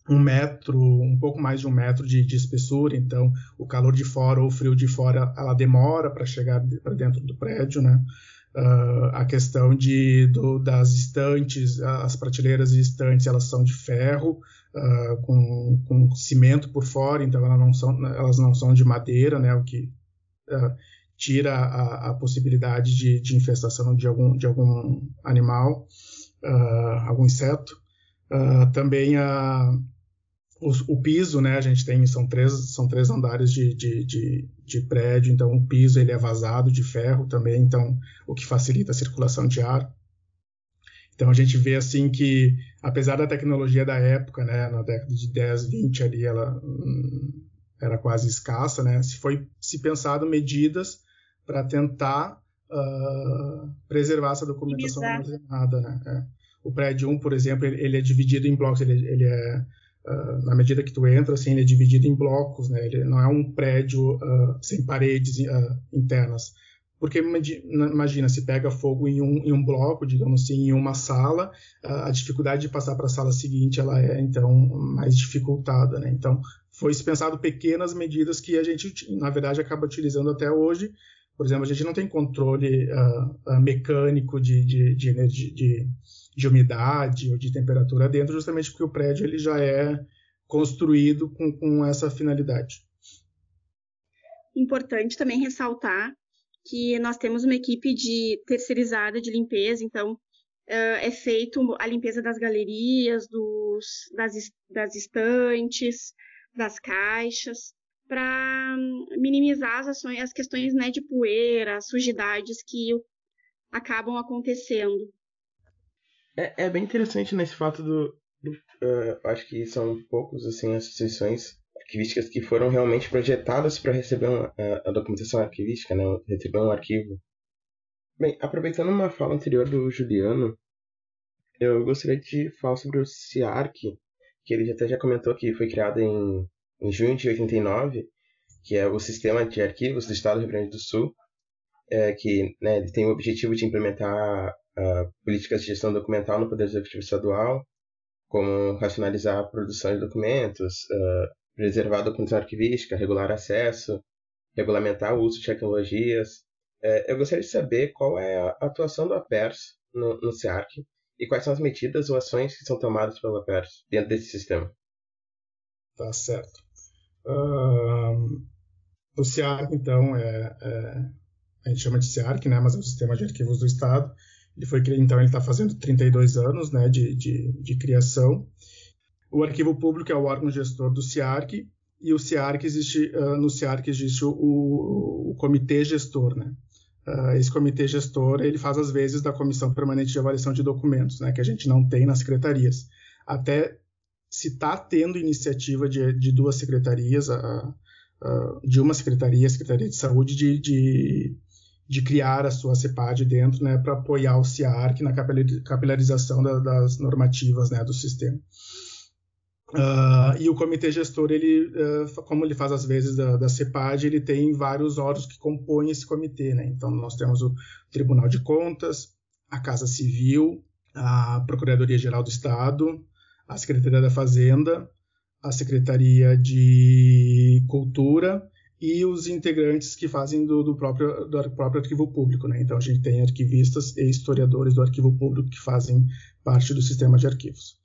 um metro, um pouco mais de um metro de, de espessura, então o calor de fora ou o frio de fora ela demora para chegar para dentro do prédio, né? Uh, a questão de, do, das estantes, as prateleiras e estantes, elas são de ferro, uh, com, com, cimento por fora, então elas não são, elas não são de madeira, né, o que uh, tira a, a possibilidade de, de, infestação de algum, de algum animal, algum inseto. também a, o, o, piso, né, a gente tem, são três, são três andares de, de, de, de, prédio, então o piso ele é vazado de ferro também, então o que facilita a circulação de ar. Então a gente vê assim que, apesar da tecnologia da época, né, na década de 10, 20 ali, ela hum, era quase escassa, né, se foi se pensado medidas para tentar uh, preservar essa documentação armazenada, né. É. O prédio 1, por exemplo, ele, ele é dividido em blocos, ele, ele é Uh, na medida que tu entra, assim, ele é dividido em blocos, né? Ele não é um prédio uh, sem paredes internas. Porque imagina, se pega fogo em um, em um bloco, digamos assim, em uma sala, a dificuldade de passar para a sala seguinte ela é então mais dificultada, né? Então foi pensado pequenas medidas que a gente, na verdade, acaba utilizando até hoje. Por exemplo, a gente não tem controle mecânico de, de, de, de de umidade ou de temperatura dentro, justamente porque o prédio ele já é construído com, com essa finalidade. Importante também ressaltar que nós temos uma equipe de terceirizada de limpeza, então é feito a limpeza das galerias, dos, das, das estantes, das caixas, para minimizar as, ações, as questões né, de poeira, sujidades que acabam acontecendo. É, é bem interessante nesse fato do. do uh, acho que são poucos assim, as instituições arquivísticas que foram realmente projetadas para receber uma, a, a, documentação arquivística, né, receber um arquivo. Bem, aproveitando uma fala anterior do Juliano, eu gostaria de falar sobre o CIARC, que ele até já comentou que foi criado em, em junho de 89, que é o Sistema de Arquivos do Estado do Rio Grande do Sul, é, que né, tem o objetivo de implementar uh, políticas de gestão documental no Poder Executivo Estadual, como racionalizar a produção de documentos, uh, preservar a documentação arquivística, regular acesso, regulamentar o uso de tecnologias. Uh, eu gostaria de saber qual é a atuação do APERS no, no CEARC e quais são as medidas ou ações que são tomadas pelo APERS dentro desse sistema. Tá certo. Uh, o CEARC, então, é, é, a gente chama de CEARC, né, mas é o Sistema de Arquivos do Estado. Ele foi então ele está fazendo 32 anos, né, de, de, de, criação. O arquivo público é o órgão gestor do CIARC e o CIARC existe uh, no CIARC existe o, o, o comitê gestor, né? Uh, esse comitê gestor ele faz às vezes da comissão permanente de avaliação de documentos, né, que a gente não tem nas secretarias. Até se está tendo iniciativa de, de duas secretarias, uh, de uma secretaria, a Secretaria de Saúde, de, de de criar a sua CEPAD dentro, né, para apoiar o CIARC na capilarização da, das normativas, né, do sistema. Uh, e o comitê gestor, ele, uh, como ele faz às vezes da, da CEPAD, ele tem vários órgãos que compõem esse comitê, né? Então nós temos o Tribunal de Contas, a Casa Civil, a Procuradoria Geral do Estado, a Secretaria da Fazenda, a Secretaria de Cultura e os integrantes que fazem do, do, próprio, do próprio arquivo público. Né? Então, a gente tem arquivistas e historiadores do arquivo público que fazem parte do sistema de arquivos.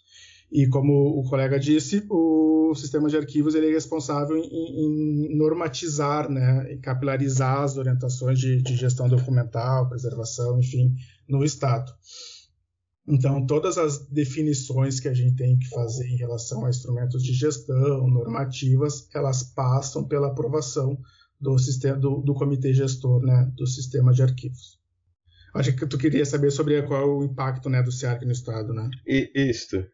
E como o colega disse, o sistema de arquivos ele é responsável em, em normatizar né, e capilarizar as orientações de, de, gestão documental, preservação, enfim, no Estado. Então, todas as definições que a gente tem que fazer em relação a instrumentos de gestão, normativas, elas passam pela aprovação do, sistema, do, do comitê gestor né, do sistema de arquivos. Acho que tu queria saber sobre qual é o impacto né, do SEARC no Estado, né? E, isto.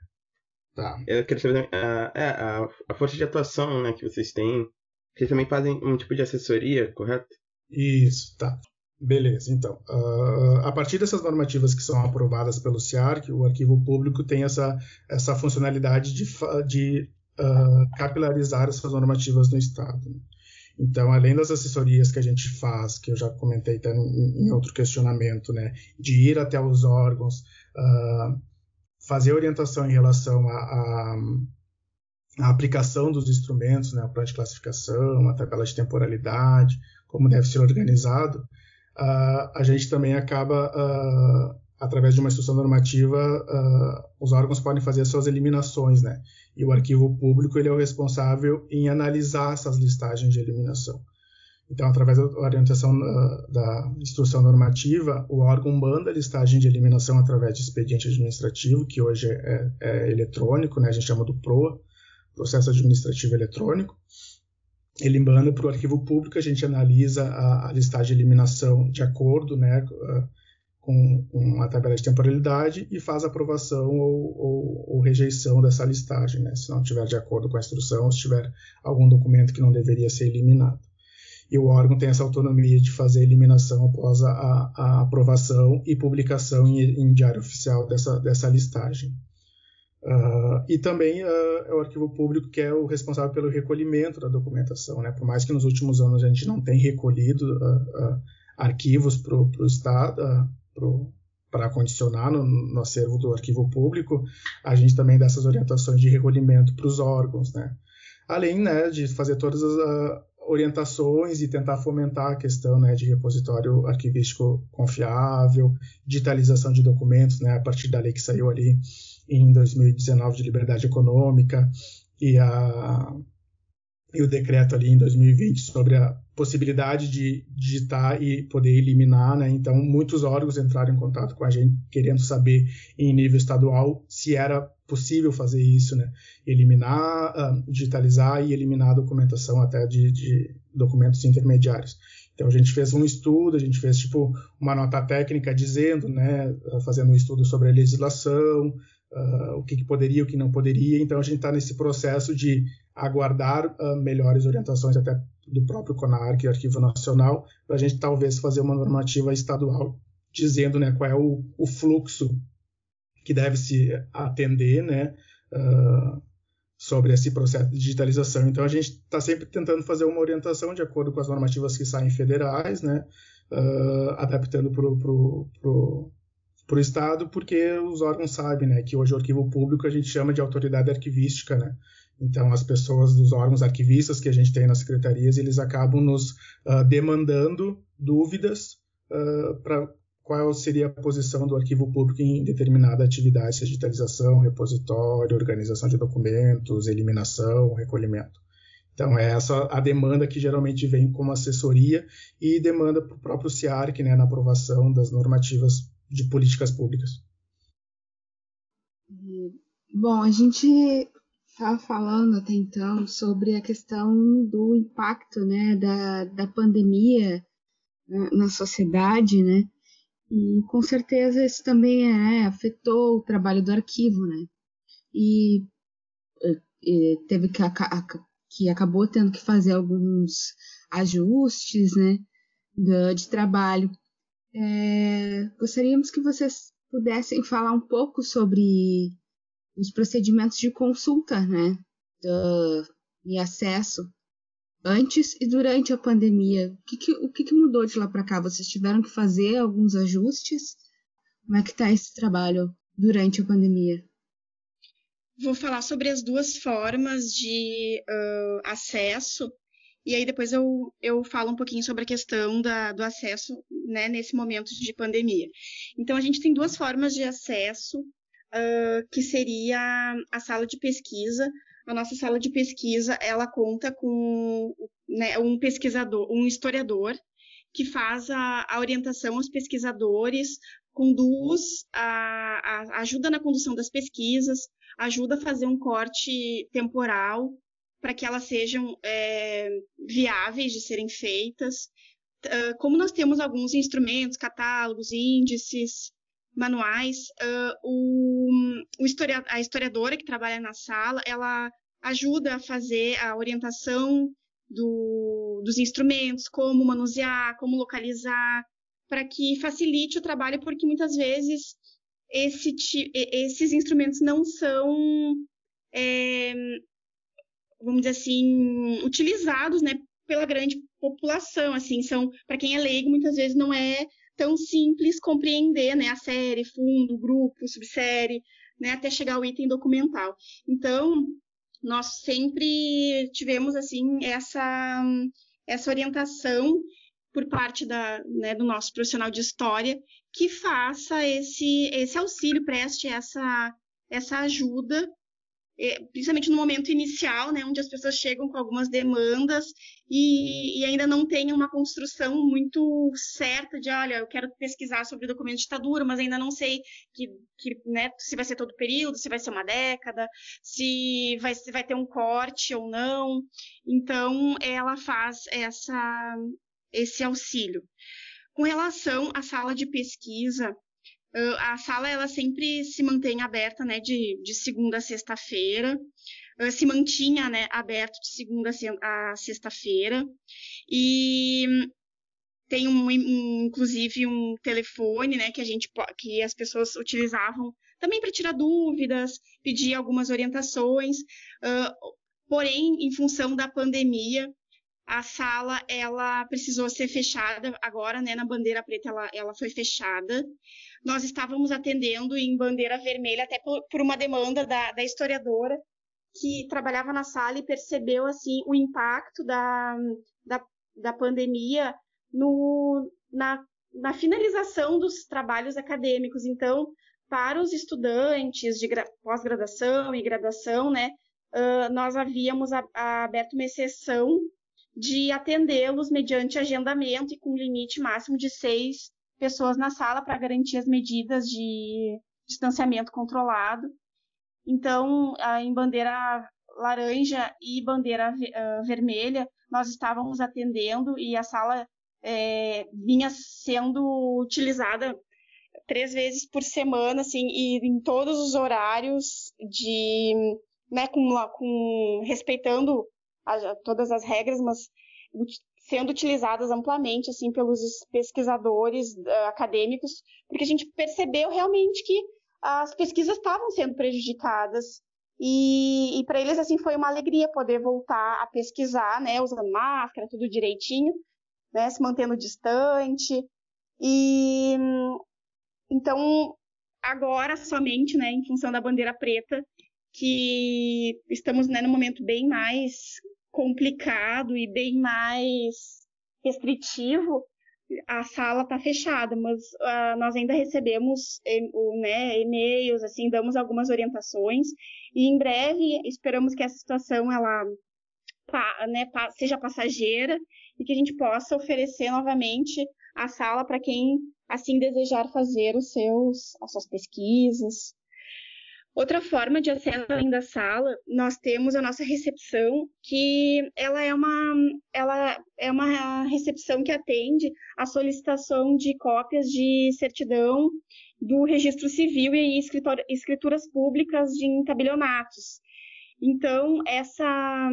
Tá. Eu queria saber a, é, a, a força de atuação né, que vocês têm. Vocês também fazem um tipo de assessoria, correto? Isso, tá. Beleza, então. Uh, a partir dessas normativas que são aprovadas pelo CIARC, o arquivo público tem essa, essa funcionalidade de, de uh, capilarizar essas normativas no Estado. Né? Então, além das assessorias que a gente faz, que eu já comentei até em, em outro questionamento, né, de ir até os órgãos, uh, fazer orientação em relação à aplicação dos instrumentos, né, o plano de classificação, a tabela de temporalidade, como deve ser organizado, uh, a gente também acaba, uh, através de uma instrução normativa, uh, os órgãos podem fazer suas eliminações, né? E o arquivo público ele é o responsável em analisar essas listagens de eliminação. Então, através da orientação da instrução normativa, o órgão manda a listagem de eliminação através de expediente administrativo, que hoje é, é eletrônico, né? a gente chama do PROA, Processo Administrativo Eletrônico ele manda para o arquivo público, a gente analisa a, a listagem de eliminação de acordo né, com, com a tabela de temporalidade e faz aprovação ou, ou, ou, rejeição dessa listagem, né, se não estiver de acordo com a instrução, se tiver algum documento que não deveria ser eliminado. E o órgão tem essa autonomia de fazer a eliminação após a, a, a aprovação e publicação em, em diário oficial dessa, dessa listagem. Uh, e também uh, é o arquivo público que é o responsável pelo recolhimento da documentação. Né? Por mais que nos últimos anos a gente não tenha recolhido uh, arquivos para o Estado, para condicionar no, no, acervo do arquivo público, a gente também dá essas orientações de recolhimento para os órgãos. Né? Além né, de fazer todas as orientações e tentar fomentar a questão né, de repositório arquivístico confiável, digitalização de documentos, né, a partir da lei que saiu ali em 2019 de liberdade econômica e, a, e o decreto ali em 2020 sobre a possibilidade de digitar e poder eliminar, né? Então, muitos órgãos entraram em contato com a gente querendo saber em nível estadual se era possível fazer isso, né? Eliminar, uh, digitalizar e eliminar a documentação até de, de documentos intermediários. Então a gente fez um estudo, a gente fez tipo uma nota técnica dizendo, né, fazendo um estudo sobre a legislação, uh, o que, que, poderia, o que não poderia. Então, a gente está nesse processo de aguardar uh, melhores orientações até do próprio CONARC, Arquivo Nacional, para a gente talvez fazer uma normativa estadual dizendo né, qual é o, o fluxo que deve se atender né, uh, sobre esse processo de digitalização. Então, a gente está sempre tentando fazer uma orientação de acordo com as normativas que saem federais, né, adaptando para o para o Estado, porque os órgãos sabem né, que hoje o arquivo público a gente chama de autoridade arquivística. Né? Então, as pessoas dos órgãos arquivistas que a gente tem nas secretarias, eles acabam nos uh, demandando dúvidas uh, para qual seria a posição do arquivo público em determinada atividade, seja digitalização, repositório, organização de documentos, eliminação, recolhimento. Então, é essa a demanda que geralmente vem como assessoria e demanda para o próprio CIARC, né, na aprovação das normativas de políticas públicas. Bom, a gente estava falando até então sobre a questão do impacto né, da, da pandemia na, na sociedade, né? E com certeza isso também é, afetou o trabalho do arquivo, né? E, e teve que, que acabou tendo que fazer alguns ajustes, né? De, de trabalho. É, gostaríamos que vocês pudessem falar um pouco sobre os procedimentos de consulta, né, do, e acesso antes e durante a pandemia. O que, que o que, que, mudou de lá para cá? Vocês tiveram que fazer alguns ajustes? Como é que está esse trabalho durante a pandemia? Vou falar sobre as duas formas de uh, acesso e aí depois eu, eu falo um pouquinho sobre a questão da, do acesso né, nesse momento de pandemia. Então a gente tem duas formas de acesso, uh, que seria a sala de pesquisa. A nossa sala de pesquisa ela conta com né, um pesquisador, um historiador, que faz a, a orientação aos pesquisadores, conduz, a, a, ajuda na condução das pesquisas, ajuda a fazer um corte temporal para que elas sejam é, viáveis de serem feitas. Uh, como nós temos alguns instrumentos, catálogos, índices, manuais, uh, o, o historia, a historiadora que trabalha na sala, ela ajuda a fazer a orientação do, dos instrumentos, como manusear, como localizar, para que facilite o trabalho, porque muitas vezes esse, esses instrumentos não são, é, vamos dizer assim, utilizados, né, pela grande população, assim, são, para quem é leigo, muitas vezes não é tão simples compreender, né, a série, fundo, grupo, subsérie, né, até chegar ao item documental. Então, nós sempre tivemos, assim, essa, essa orientação por parte da, né, do nosso profissional de história que faça esse, esse auxílio, preste essa, essa ajuda principalmente no momento inicial, né, onde as pessoas chegam com algumas demandas e, e, ainda não tem uma construção muito certa de, olha, eu quero pesquisar sobre o documento de ditadura, mas ainda não sei que, que, né, se vai ser todo período, se vai ser uma década, se vai, se vai ter um corte ou não. Então, ela faz essa, esse auxílio. Com relação à sala de pesquisa, Uh, a sala ela sempre se mantém aberta, né, de, de segunda a sexta-feira. Uh, se mantinha, né, aberto de segunda a sexta-feira. E tem um, um, inclusive um telefone, né, que a gente que as pessoas utilizavam também para tirar dúvidas, pedir algumas orientações. Uh, porém, em função da pandemia, a sala ela precisou ser fechada agora, né, na bandeira preta ela, ela foi fechada nós estávamos atendendo em bandeira vermelha, até por, por uma demanda da, da, historiadora que trabalhava na sala e percebeu assim o impacto da, da, da pandemia no, na, na finalização dos trabalhos acadêmicos. Então, para os estudantes de pós-graduação e graduação, né, uh, nós havíamos a, a aberto uma exceção de atendê-los mediante agendamento e com limite máximo de seis pessoas na sala para garantir as medidas de distanciamento controlado. Então, em bandeira laranja e bandeira vermelha, nós estávamos atendendo e a sala é, vinha sendo utilizada três vezes por semana, assim, e em todos os horários de, né, com, com respeitando a, todas as regras, mas sendo utilizadas amplamente assim pelos pesquisadores uh, acadêmicos, porque a gente percebeu realmente que as pesquisas estavam sendo prejudicadas. E, e para eles assim foi uma alegria poder voltar a pesquisar, né, usando máscara, tudo direitinho, né, se mantendo distante. E então agora somente, né, em função da bandeira preta, que estamos né, no momento bem mais complicado e bem mais restritivo, a sala está fechada, mas uh, nós ainda recebemos né, e-mails, assim, damos algumas orientações e em breve esperamos que essa situação ela né, seja passageira e que a gente possa oferecer novamente a sala para quem assim desejar fazer os seus as suas pesquisas, Outra forma de acesso além da sala, nós temos a nossa recepção, que ela é uma, ela é uma recepção que atende a solicitação de cópias de certidão do registro civil e escrituras públicas de tabelionatos. Então, essa,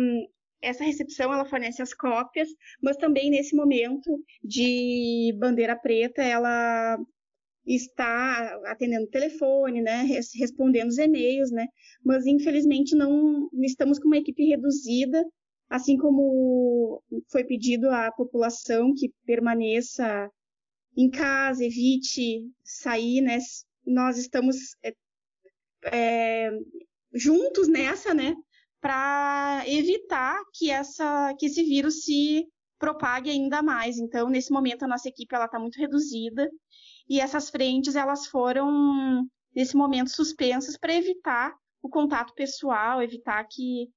essa recepção ela fornece as cópias, mas também nesse momento de bandeira preta, ela está atendendo o telefone, né, respondendo os e-mails, né, mas infelizmente não estamos com uma equipe reduzida, assim como foi pedido à população que permaneça em casa, evite sair, né, nós estamos é, é, juntos nessa, né, para evitar que essa que esse vírus se propague ainda mais. Então, nesse momento a nossa equipe ela está muito reduzida e essas frentes elas foram nesse momento suspensas para evitar o contato pessoal, evitar que,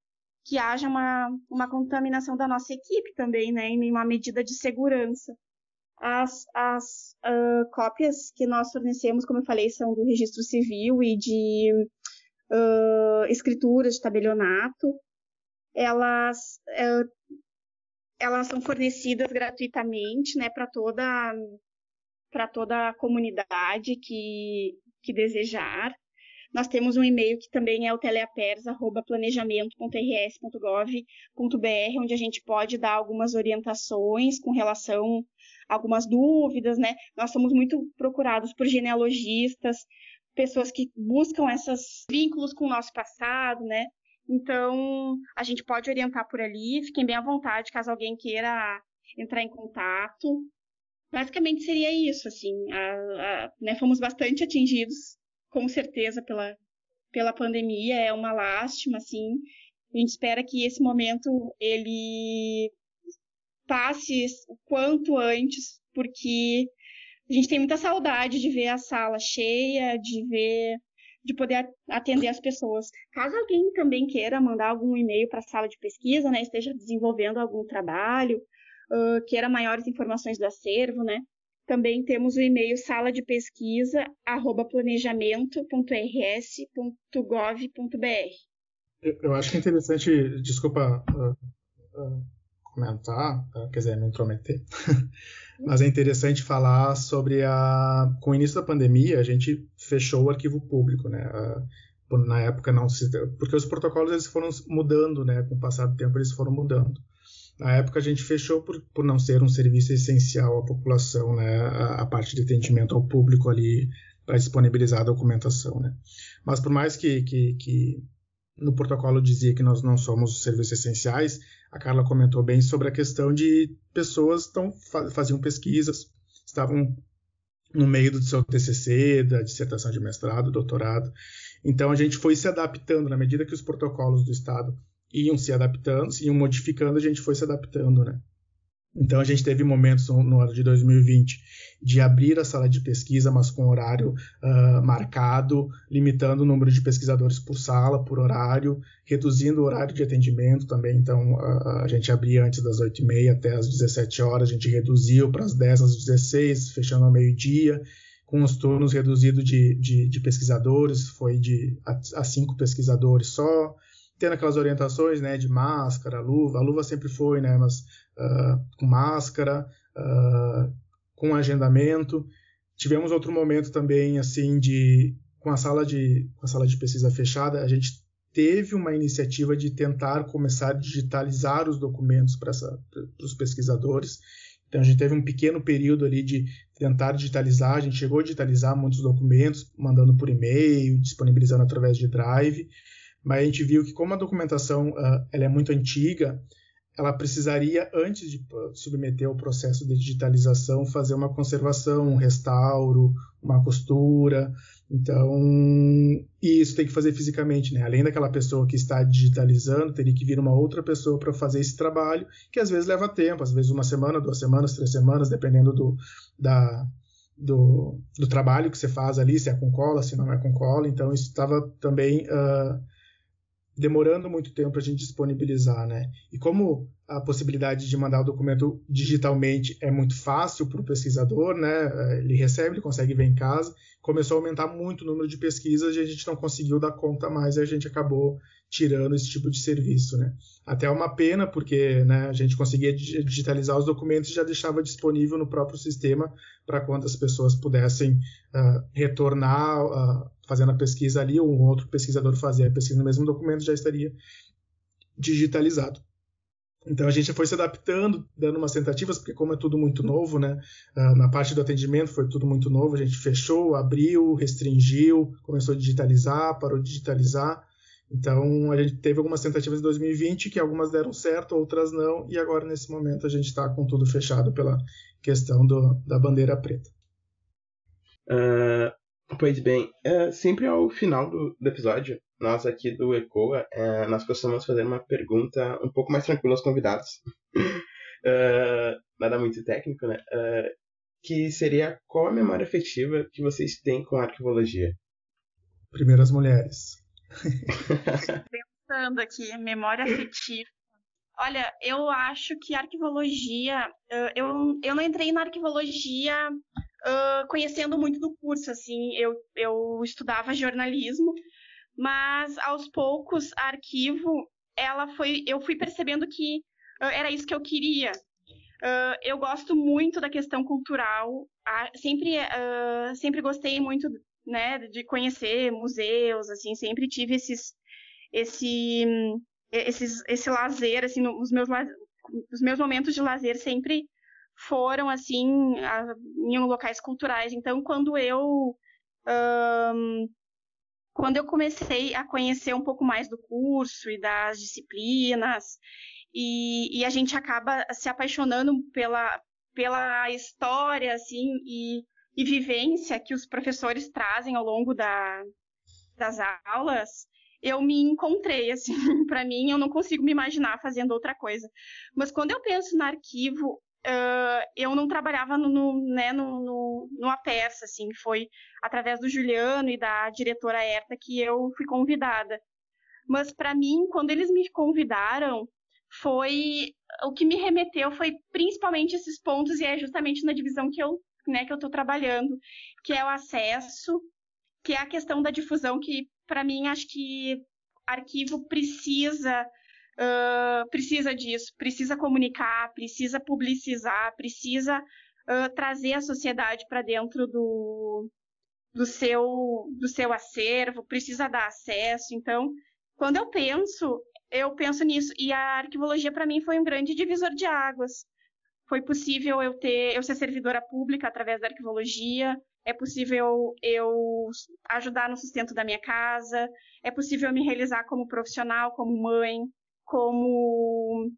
que haja uma, uma contaminação da nossa equipe também, né, em uma medida de segurança. As, as uh, cópias que nós fornecemos, como eu falei, são do registro civil e de uh, escrituras de tabelionato. Elas, uh, elas são fornecidas gratuitamente né, para toda, toda a comunidade que, que desejar. Nós temos um e-mail que também é o teleapers.planejamento.rs.gov.br, onde a gente pode dar algumas orientações com relação a algumas dúvidas, né? Nós somos muito procurados por genealogistas, pessoas que buscam esses vínculos com o nosso passado, né? Então, a gente pode orientar por ali, fiquem bem à vontade caso alguém queira entrar em contato. Basicamente seria isso, assim, a, a, né, fomos bastante atingidos com certeza pela, pela pandemia, é uma lástima, assim. A gente espera que esse momento ele passe o quanto antes, porque a gente tem muita saudade de ver a sala cheia, de ver de poder atender as pessoas. Caso alguém também queira mandar algum e-mail para a sala de pesquisa, né, esteja desenvolvendo algum trabalho, uh, queira maiores informações do acervo, né, também temos o e-mail sala de pesquisa planejamento.rs.gov.br. Eu acho que é interessante, desculpa uh, uh, comentar, uh, quer dizer, me intrometer, mas é interessante falar sobre a. Com o início da pandemia, a gente fechou o arquivo público, né? na época não se. Porque os protocolos eles foram mudando, né? Com o passar do tempo, eles foram mudando. Na época a gente fechou por, por não ser um serviço essencial à população, né, a, a parte de atendimento ao público ali para disponibilizar a documentação, né. Mas por mais que, que, que no protocolo dizia que nós não somos serviços essenciais, a Carla comentou bem sobre a questão de pessoas que faziam pesquisas, estavam no meio do seu TCC, da dissertação de mestrado, doutorado. Então a gente foi se adaptando na medida que os protocolos do Estado iam se adaptando, se iam modificando, a gente foi se adaptando, né? Então a gente teve momentos no ano de 2020 de abrir a sala de pesquisa, mas com horário uh, marcado, limitando o número de pesquisadores por sala, por horário, reduzindo o horário de atendimento também. Então uh, a gente abria antes das 8h30 até as 17 horas, a gente reduziu para as 10 às 16, fechando ao meio-dia, com os turnos reduzidos de, de, de pesquisadores, foi de a, a cinco pesquisadores só tendo aquelas orientações, né, de máscara, luva. A luva sempre foi, né, mas uh, com máscara, uh, com agendamento. Tivemos outro momento também, assim, de com a sala de com a sala de pesquisa fechada, a gente teve uma iniciativa de tentar começar a digitalizar os documentos para os pesquisadores. Então a gente teve um pequeno período ali de tentar digitalizar, a gente chegou a digitalizar muitos documentos, mandando por e-mail, disponibilizando através de Drive mas a gente viu que como a documentação uh, ela é muito antiga, ela precisaria, antes de submeter ao processo de digitalização, fazer uma conservação, um restauro, uma costura. Então, e isso tem que fazer fisicamente, né? Além daquela pessoa que está digitalizando, teria que vir uma outra pessoa para fazer esse trabalho, que às vezes leva tempo, às vezes uma semana, duas semanas, três semanas, dependendo do, da, do, do trabalho que você faz ali, se é com cola, se não é com cola. Então, isso estava também uh, demorando muito tempo para a gente disponibilizar, né? E como a possibilidade de mandar o documento digitalmente é muito fácil para o pesquisador, né? Ele recebe, ele consegue ver em casa. Começou a aumentar muito o número de pesquisas e a gente não conseguiu dar conta mais e a gente acabou tirando esse tipo de serviço, né? Até é uma pena porque né, a gente conseguia digitalizar os documentos e já deixava disponível no próprio sistema para quantas pessoas pudessem uh, retornar uh, fazendo a pesquisa ali, ou um outro pesquisador fazia a pesquisa no mesmo documento, já estaria digitalizado. Então a gente foi se adaptando, dando umas tentativas, porque como é tudo muito novo, né? Uh, na parte do atendimento foi tudo muito novo, a gente fechou, abriu, restringiu, começou a digitalizar, parou de digitalizar. Então a gente teve algumas tentativas em 2020 que algumas deram certo, outras não, e agora nesse momento a gente está com tudo fechado pela questão do, da bandeira preta. Uh, Pois bem, é, sempre ao final do, do, episódio, nós aqui do ECOA, é, nós costumamos fazer uma pergunta um pouco mais tranquila aos convidados. uh, nada muito técnico, né? Uh, que seria qual a memória afetiva que vocês têm com a arquivologia? Primeiras mulheres. Pensando aqui, memória afetiva. Olha, eu acho que arquivologia, eu, eu não entrei na arquivologia conhecendo muito do curso, assim, eu, eu estudava jornalismo, mas aos poucos a arquivo, ela foi, eu fui percebendo que uh, era isso que eu queria. Uh, eu gosto muito da questão cultural, sempre, sempre gostei muito, né, de conhecer museus, assim, sempre tive esses, esse, esses, esse lazer, assim, os meus, os meus momentos de lazer sempre foram assim a, em locais culturais. Então, quando eu um, quando eu comecei a conhecer um pouco mais do curso e das disciplinas, e, e a gente acaba se apaixonando pela, pela história assim e, e vivência que os professores trazem ao longo da, das aulas, eu me encontrei, assim, para mim eu não consigo me imaginar fazendo outra coisa. Mas quando eu penso no arquivo, uh, eu não trabalhava no, no, né, no, no, no Apersa, assim, foi através do Juliano e da diretora Herta que eu fui convidada. Mas para mim, quando eles me convidaram, foi o que me remeteu foi principalmente esses pontos e é justamente na divisão que eu, né, que eu estou trabalhando, que é o acesso, que é a questão da difusão que para mim acho que arquivo precisa uh, precisa disso, precisa comunicar, precisa publicizar, precisa uh, trazer a sociedade para dentro do, do, seu, do seu acervo, precisa dar acesso. Então, quando eu penso, eu penso nisso. E a arquivologia, para mim, foi um grande divisor de águas. Foi possível eu ter, eu ser servidora pública através da arquivologia, é possível eu ajudar no sustento da minha casa, é possível me realizar como profissional, como mãe, como,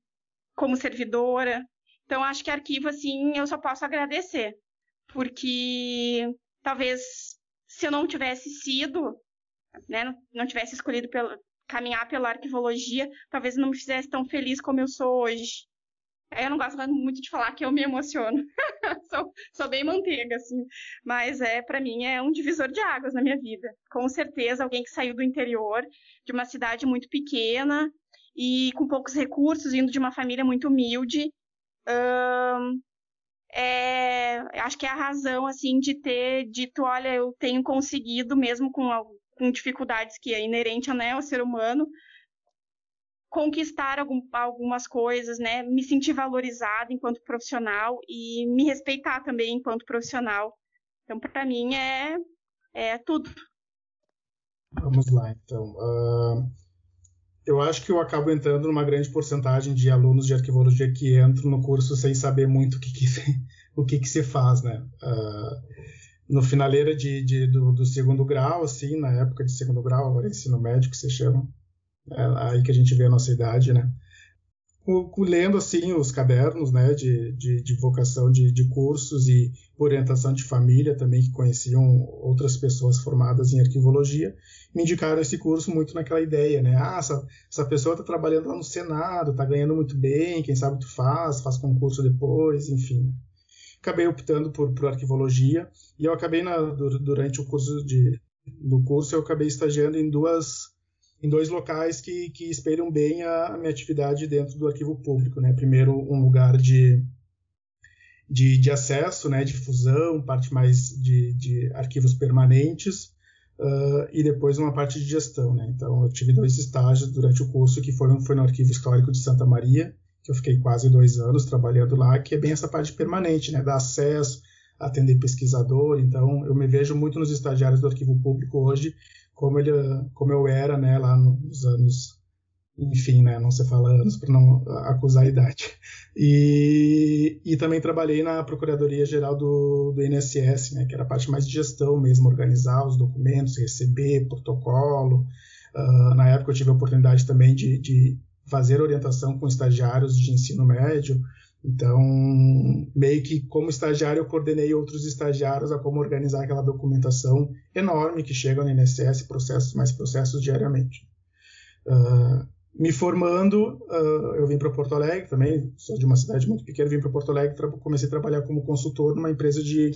como servidora. Então, acho que arquivo, assim, eu só posso agradecer, porque talvez se eu não tivesse sido, né, não tivesse escolhido pelo, caminhar pela arquivologia, talvez não me fizesse tão feliz como eu sou hoje. Eu não gosto muito de falar que eu me emociono. sou, sou, bem manteiga, assim. Mas é para mim é um divisor de águas na minha vida. Com certeza, alguém que saiu do interior, de uma cidade muito pequena, e com poucos recursos, vindo de uma família muito humilde. Hum, é, acho que é a razão assim de ter dito, olha, eu tenho conseguido, mesmo com, com dificuldades que é inerente né, ao ser humano, conquistar algum, algumas coisas, né, me sentir valorizada enquanto profissional e me respeitar também enquanto profissional. Então, para mim é, é tudo. Vamos lá, então. Uh eu acho que eu acabo entrando numa grande porcentagem de alunos de arquivologia que entram no curso sem saber muito o que, que, o que, que se faz, né? Uh, no finaleira de, de do, do, segundo grau, assim, na época de segundo grau, agora ensino médio que se chama, é aí que a gente vê a nossa idade, né? Lendo assim os cadernos né, de, de, de vocação de, de, cursos e orientação de família também que conheciam outras pessoas formadas em arquivologia me indicaram esse curso muito naquela ideia né ah essa, essa pessoa está trabalhando lá no senado está ganhando muito bem quem sabe tu faz faz concurso depois enfim acabei optando por, por arquivologia e eu acabei na, durante o curso de do curso eu acabei estagiando em duas em dois locais que, que espelham bem a, minha atividade dentro do arquivo público. Né? Primeiro, um lugar de, de, de acesso, né, de fusão, parte mais de, de arquivos permanentes, uh, e depois uma parte de gestão. Né? Então, eu tive dois estágios durante o curso, que foram foi no Arquivo Histórico de Santa Maria, que eu fiquei quase dois anos trabalhando lá, que é bem essa parte permanente, né, dar acesso, atender pesquisador. Então, eu me vejo muito nos estagiários do arquivo público hoje como ele como eu era né lá nos anos enfim né não se fala anos para não acusar a idade. E, e também trabalhei na procuradoria geral do, do INSS né que era a parte mais de gestão mesmo organizar os documentos receber protocolo. Uh, na época eu tive a oportunidade também de, de fazer orientação com estagiários de ensino médio. Então, meio que como estagiário, eu coordenei outros estagiários a como organizar aquela documentação enorme que chega no INSS, processos, mais processos diariamente. Uh, me formando, uh, eu vim para Porto Alegre também, sou de uma cidade muito pequena, vim para Porto Alegre, comecei a trabalhar como consultor numa empresa de,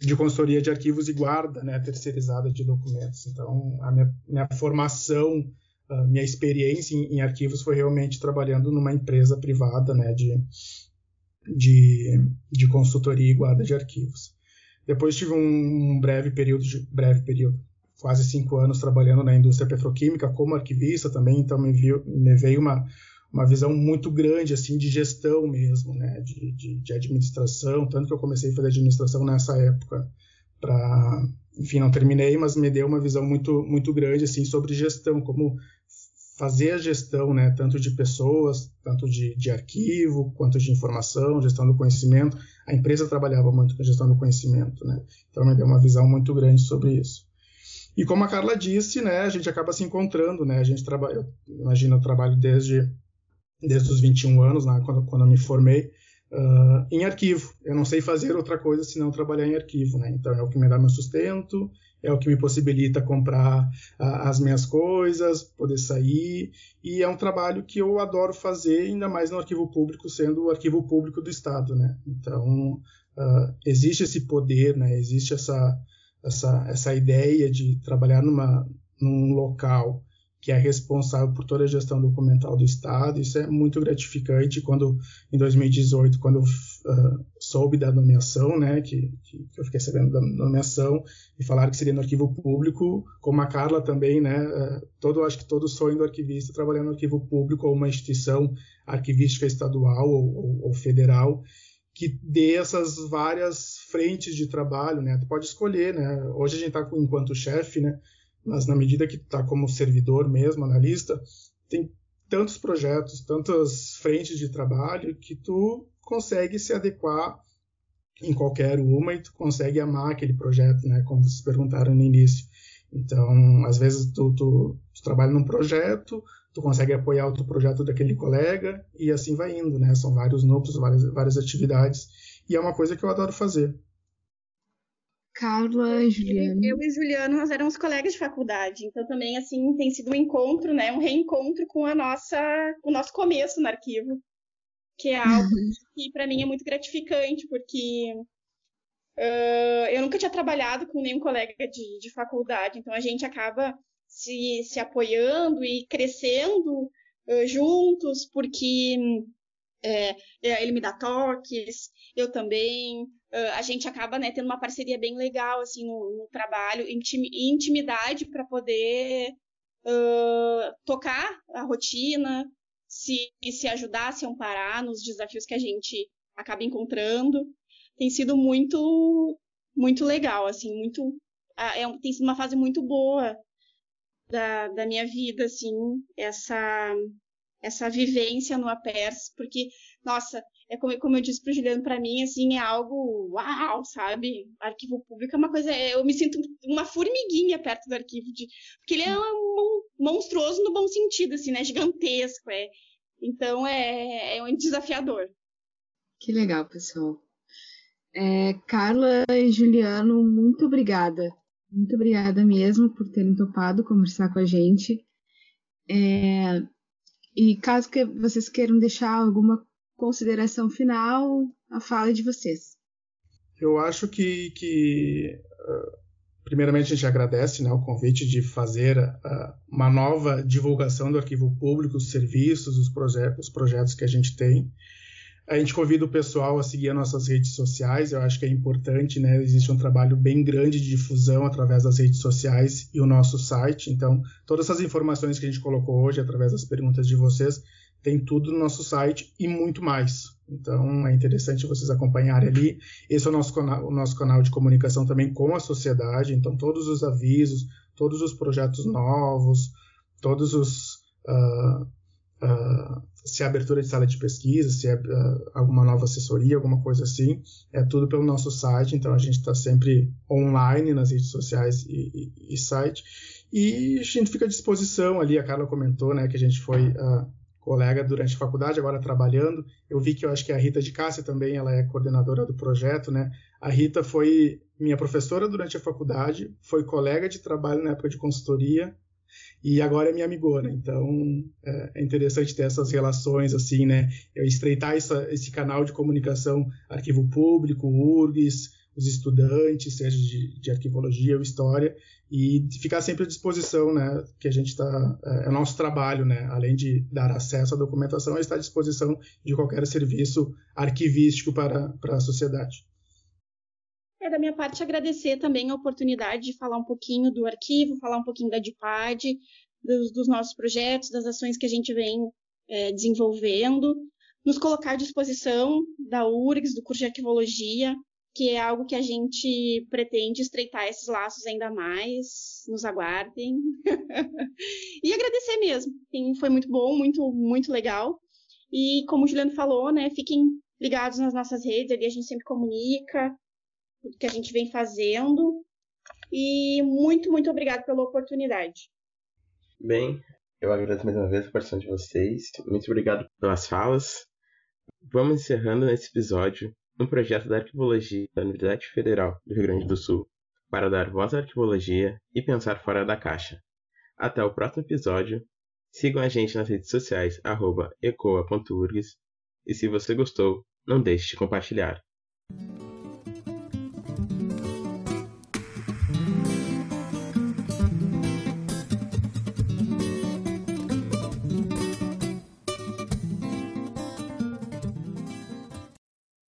de consultoria de arquivos e guarda, né, terceirizada de documentos. Então, a minha, minha formação uh, minha experiência em, em, arquivos foi realmente trabalhando numa empresa privada né, de, de, de consultoria e guarda de arquivos. Depois tive um breve período, de, breve período, quase cinco anos trabalhando na indústria petroquímica como arquivista também, então me, viu, me veio uma, uma visão muito grande assim de gestão mesmo, né, de, de, de administração, tanto que eu comecei a fazer administração nessa época para enfim, não terminei, mas me deu uma visão muito, muito grande assim sobre gestão, como fazer a gestão, né, tanto de pessoas, tanto de, de arquivo, quanto de informação, gestão do conhecimento. A empresa trabalhava muito com gestão do conhecimento, né? Então me deu uma visão muito grande sobre isso. E como a Carla disse, né, a gente acaba se encontrando, né? A gente trabalha, imagina, eu trabalho desde desde os 21 anos, né, quando, quando eu me formei, uh, em arquivo. Eu não sei fazer outra coisa senão trabalhar em arquivo, né? Então é o que me dá meu sustento, é o que me possibilita comprar uh, as minhas coisas, poder sair, e é um trabalho que eu adoro fazer, ainda mais no arquivo público, sendo o arquivo público do Estado, né? Então uh, existe esse poder, né? Existe essa essa essa ideia de trabalhar numa num local que é responsável por toda a gestão documental do Estado. Isso é muito gratificante. Quando, em 2018, quando eu soube da nomeação, né, que, que, eu fiquei sabendo da nomeação e falaram que seria no arquivo público, como a Carla também, né, uh, todo, acho que todo sonho do arquivista é trabalhar no arquivo público ou uma instituição arquivística estadual ou, ou, ou federal que dê essas várias frentes de trabalho, né? Tu pode escolher, né? Hoje a gente está enquanto chefe, né? mas na medida que está como servidor mesmo, analista, tem tantos projetos, tantas frentes de trabalho que tu consegue se adequar em qualquer uma e tu consegue amar aquele projeto, né? Como vocês perguntaram no início. Então, às vezes tu, tu, tu trabalha num projeto, tu consegue apoiar outro projeto daquele colega e assim vai indo, né? São vários núcleos, várias, várias atividades e é uma coisa que eu adoro fazer. Carla e Juliano. Eu e Juliano, nós éramos colegas de faculdade, então também, assim, tem sido um encontro, né, um reencontro com a nossa, o nosso começo no arquivo, que é algo que para mim é muito gratificante, porque uh, eu nunca tinha trabalhado com nenhum colega de, de faculdade, então a gente acaba se, se apoiando e crescendo uh, juntos, porque é, ele me dá toques, eu também, uh, a gente acaba né, tendo uma parceria bem legal assim no, no trabalho, intim, intimidade para poder uh, tocar a rotina, se, se ajudar, se amparar nos desafios que a gente acaba encontrando. Tem sido muito muito legal, assim, muito é, tem sido uma fase muito boa da, da minha vida, assim, essa essa vivência no APERS, porque, nossa, é como, como eu disse para o Juliano, para mim, assim, é algo uau, sabe? Arquivo público é uma coisa, eu me sinto uma formiguinha perto do arquivo, de, porque ele é um, monstruoso no bom sentido, assim, né? Gigantesco, é. Então é, é um desafiador. Que legal, pessoal. É, Carla e Juliano, muito obrigada. Muito obrigada mesmo por terem topado conversar com a gente. É, e caso que vocês queiram deixar alguma consideração final, a fala de vocês. Eu acho que, que uh, primeiramente a gente agradece né, o convite de fazer uh, uma nova divulgação do arquivo público, os serviços, os, os projetos que a gente tem. A gente convida o pessoal a seguir as nossas redes sociais, eu acho que é importante, né? Existe um trabalho bem grande de difusão através das redes sociais e o nosso site. Então, todas essas informações que a gente colocou hoje, através das perguntas de vocês, tem tudo no nosso site e muito mais. Então é interessante vocês acompanharem ali. Esse é o nosso canal, o nosso canal de comunicação também com a sociedade. Então todos os avisos, todos os projetos novos, todos os uh, uh, se é abertura de sala de pesquisa, se é uh, alguma nova assessoria, alguma coisa assim, é tudo pelo nosso site. Então a gente está sempre online nas redes sociais e, e, e, site. E a gente fica à disposição ali. A Carla comentou, né, que a gente foi colega durante a faculdade, agora trabalhando. Eu vi que eu acho que a Rita de Cássia também, ela é coordenadora do projeto, né? A Rita foi minha professora durante a faculdade, foi colega de trabalho na época de consultoria e agora é minha amigona. Então é, é interessante ter essas relações assim, né? Eu estreitar essa, esse canal de comunicação, arquivo público, URGS, os estudantes, seja de, de arquivologia ou história, e ficar sempre à disposição, né, que a gente está, é, é nosso trabalho, né, além de dar acesso à documentação, é estar à disposição de qualquer serviço arquivístico para, para a sociedade. É da minha parte agradecer também a oportunidade de falar um pouquinho do arquivo, falar um pouquinho da DIPAD, dos, dos nossos projetos, das ações que a gente vem é, desenvolvendo, nos colocar à disposição da URGS, do curso de arquivologia, que é algo que a gente pretende estreitar esses laços ainda mais. Nos aguardem. e agradecer mesmo. Foi muito bom, muito, muito legal. E como o Juliano falou, né, fiquem ligados nas nossas redes, ali a gente sempre comunica o que a gente vem fazendo. E muito, muito obrigado pela oportunidade. Bem, eu agradeço mais uma vez a participação de vocês. Muito obrigado pelas falas. Vamos encerrando nesse episódio um projeto da arquivologia da Universidade Federal do Rio Grande do Sul para dar voz à arquivologia e pensar fora da caixa. Até o próximo episódio. Sigam a gente nas redes sociais ecoa.urgs e se você gostou, não deixe de compartilhar.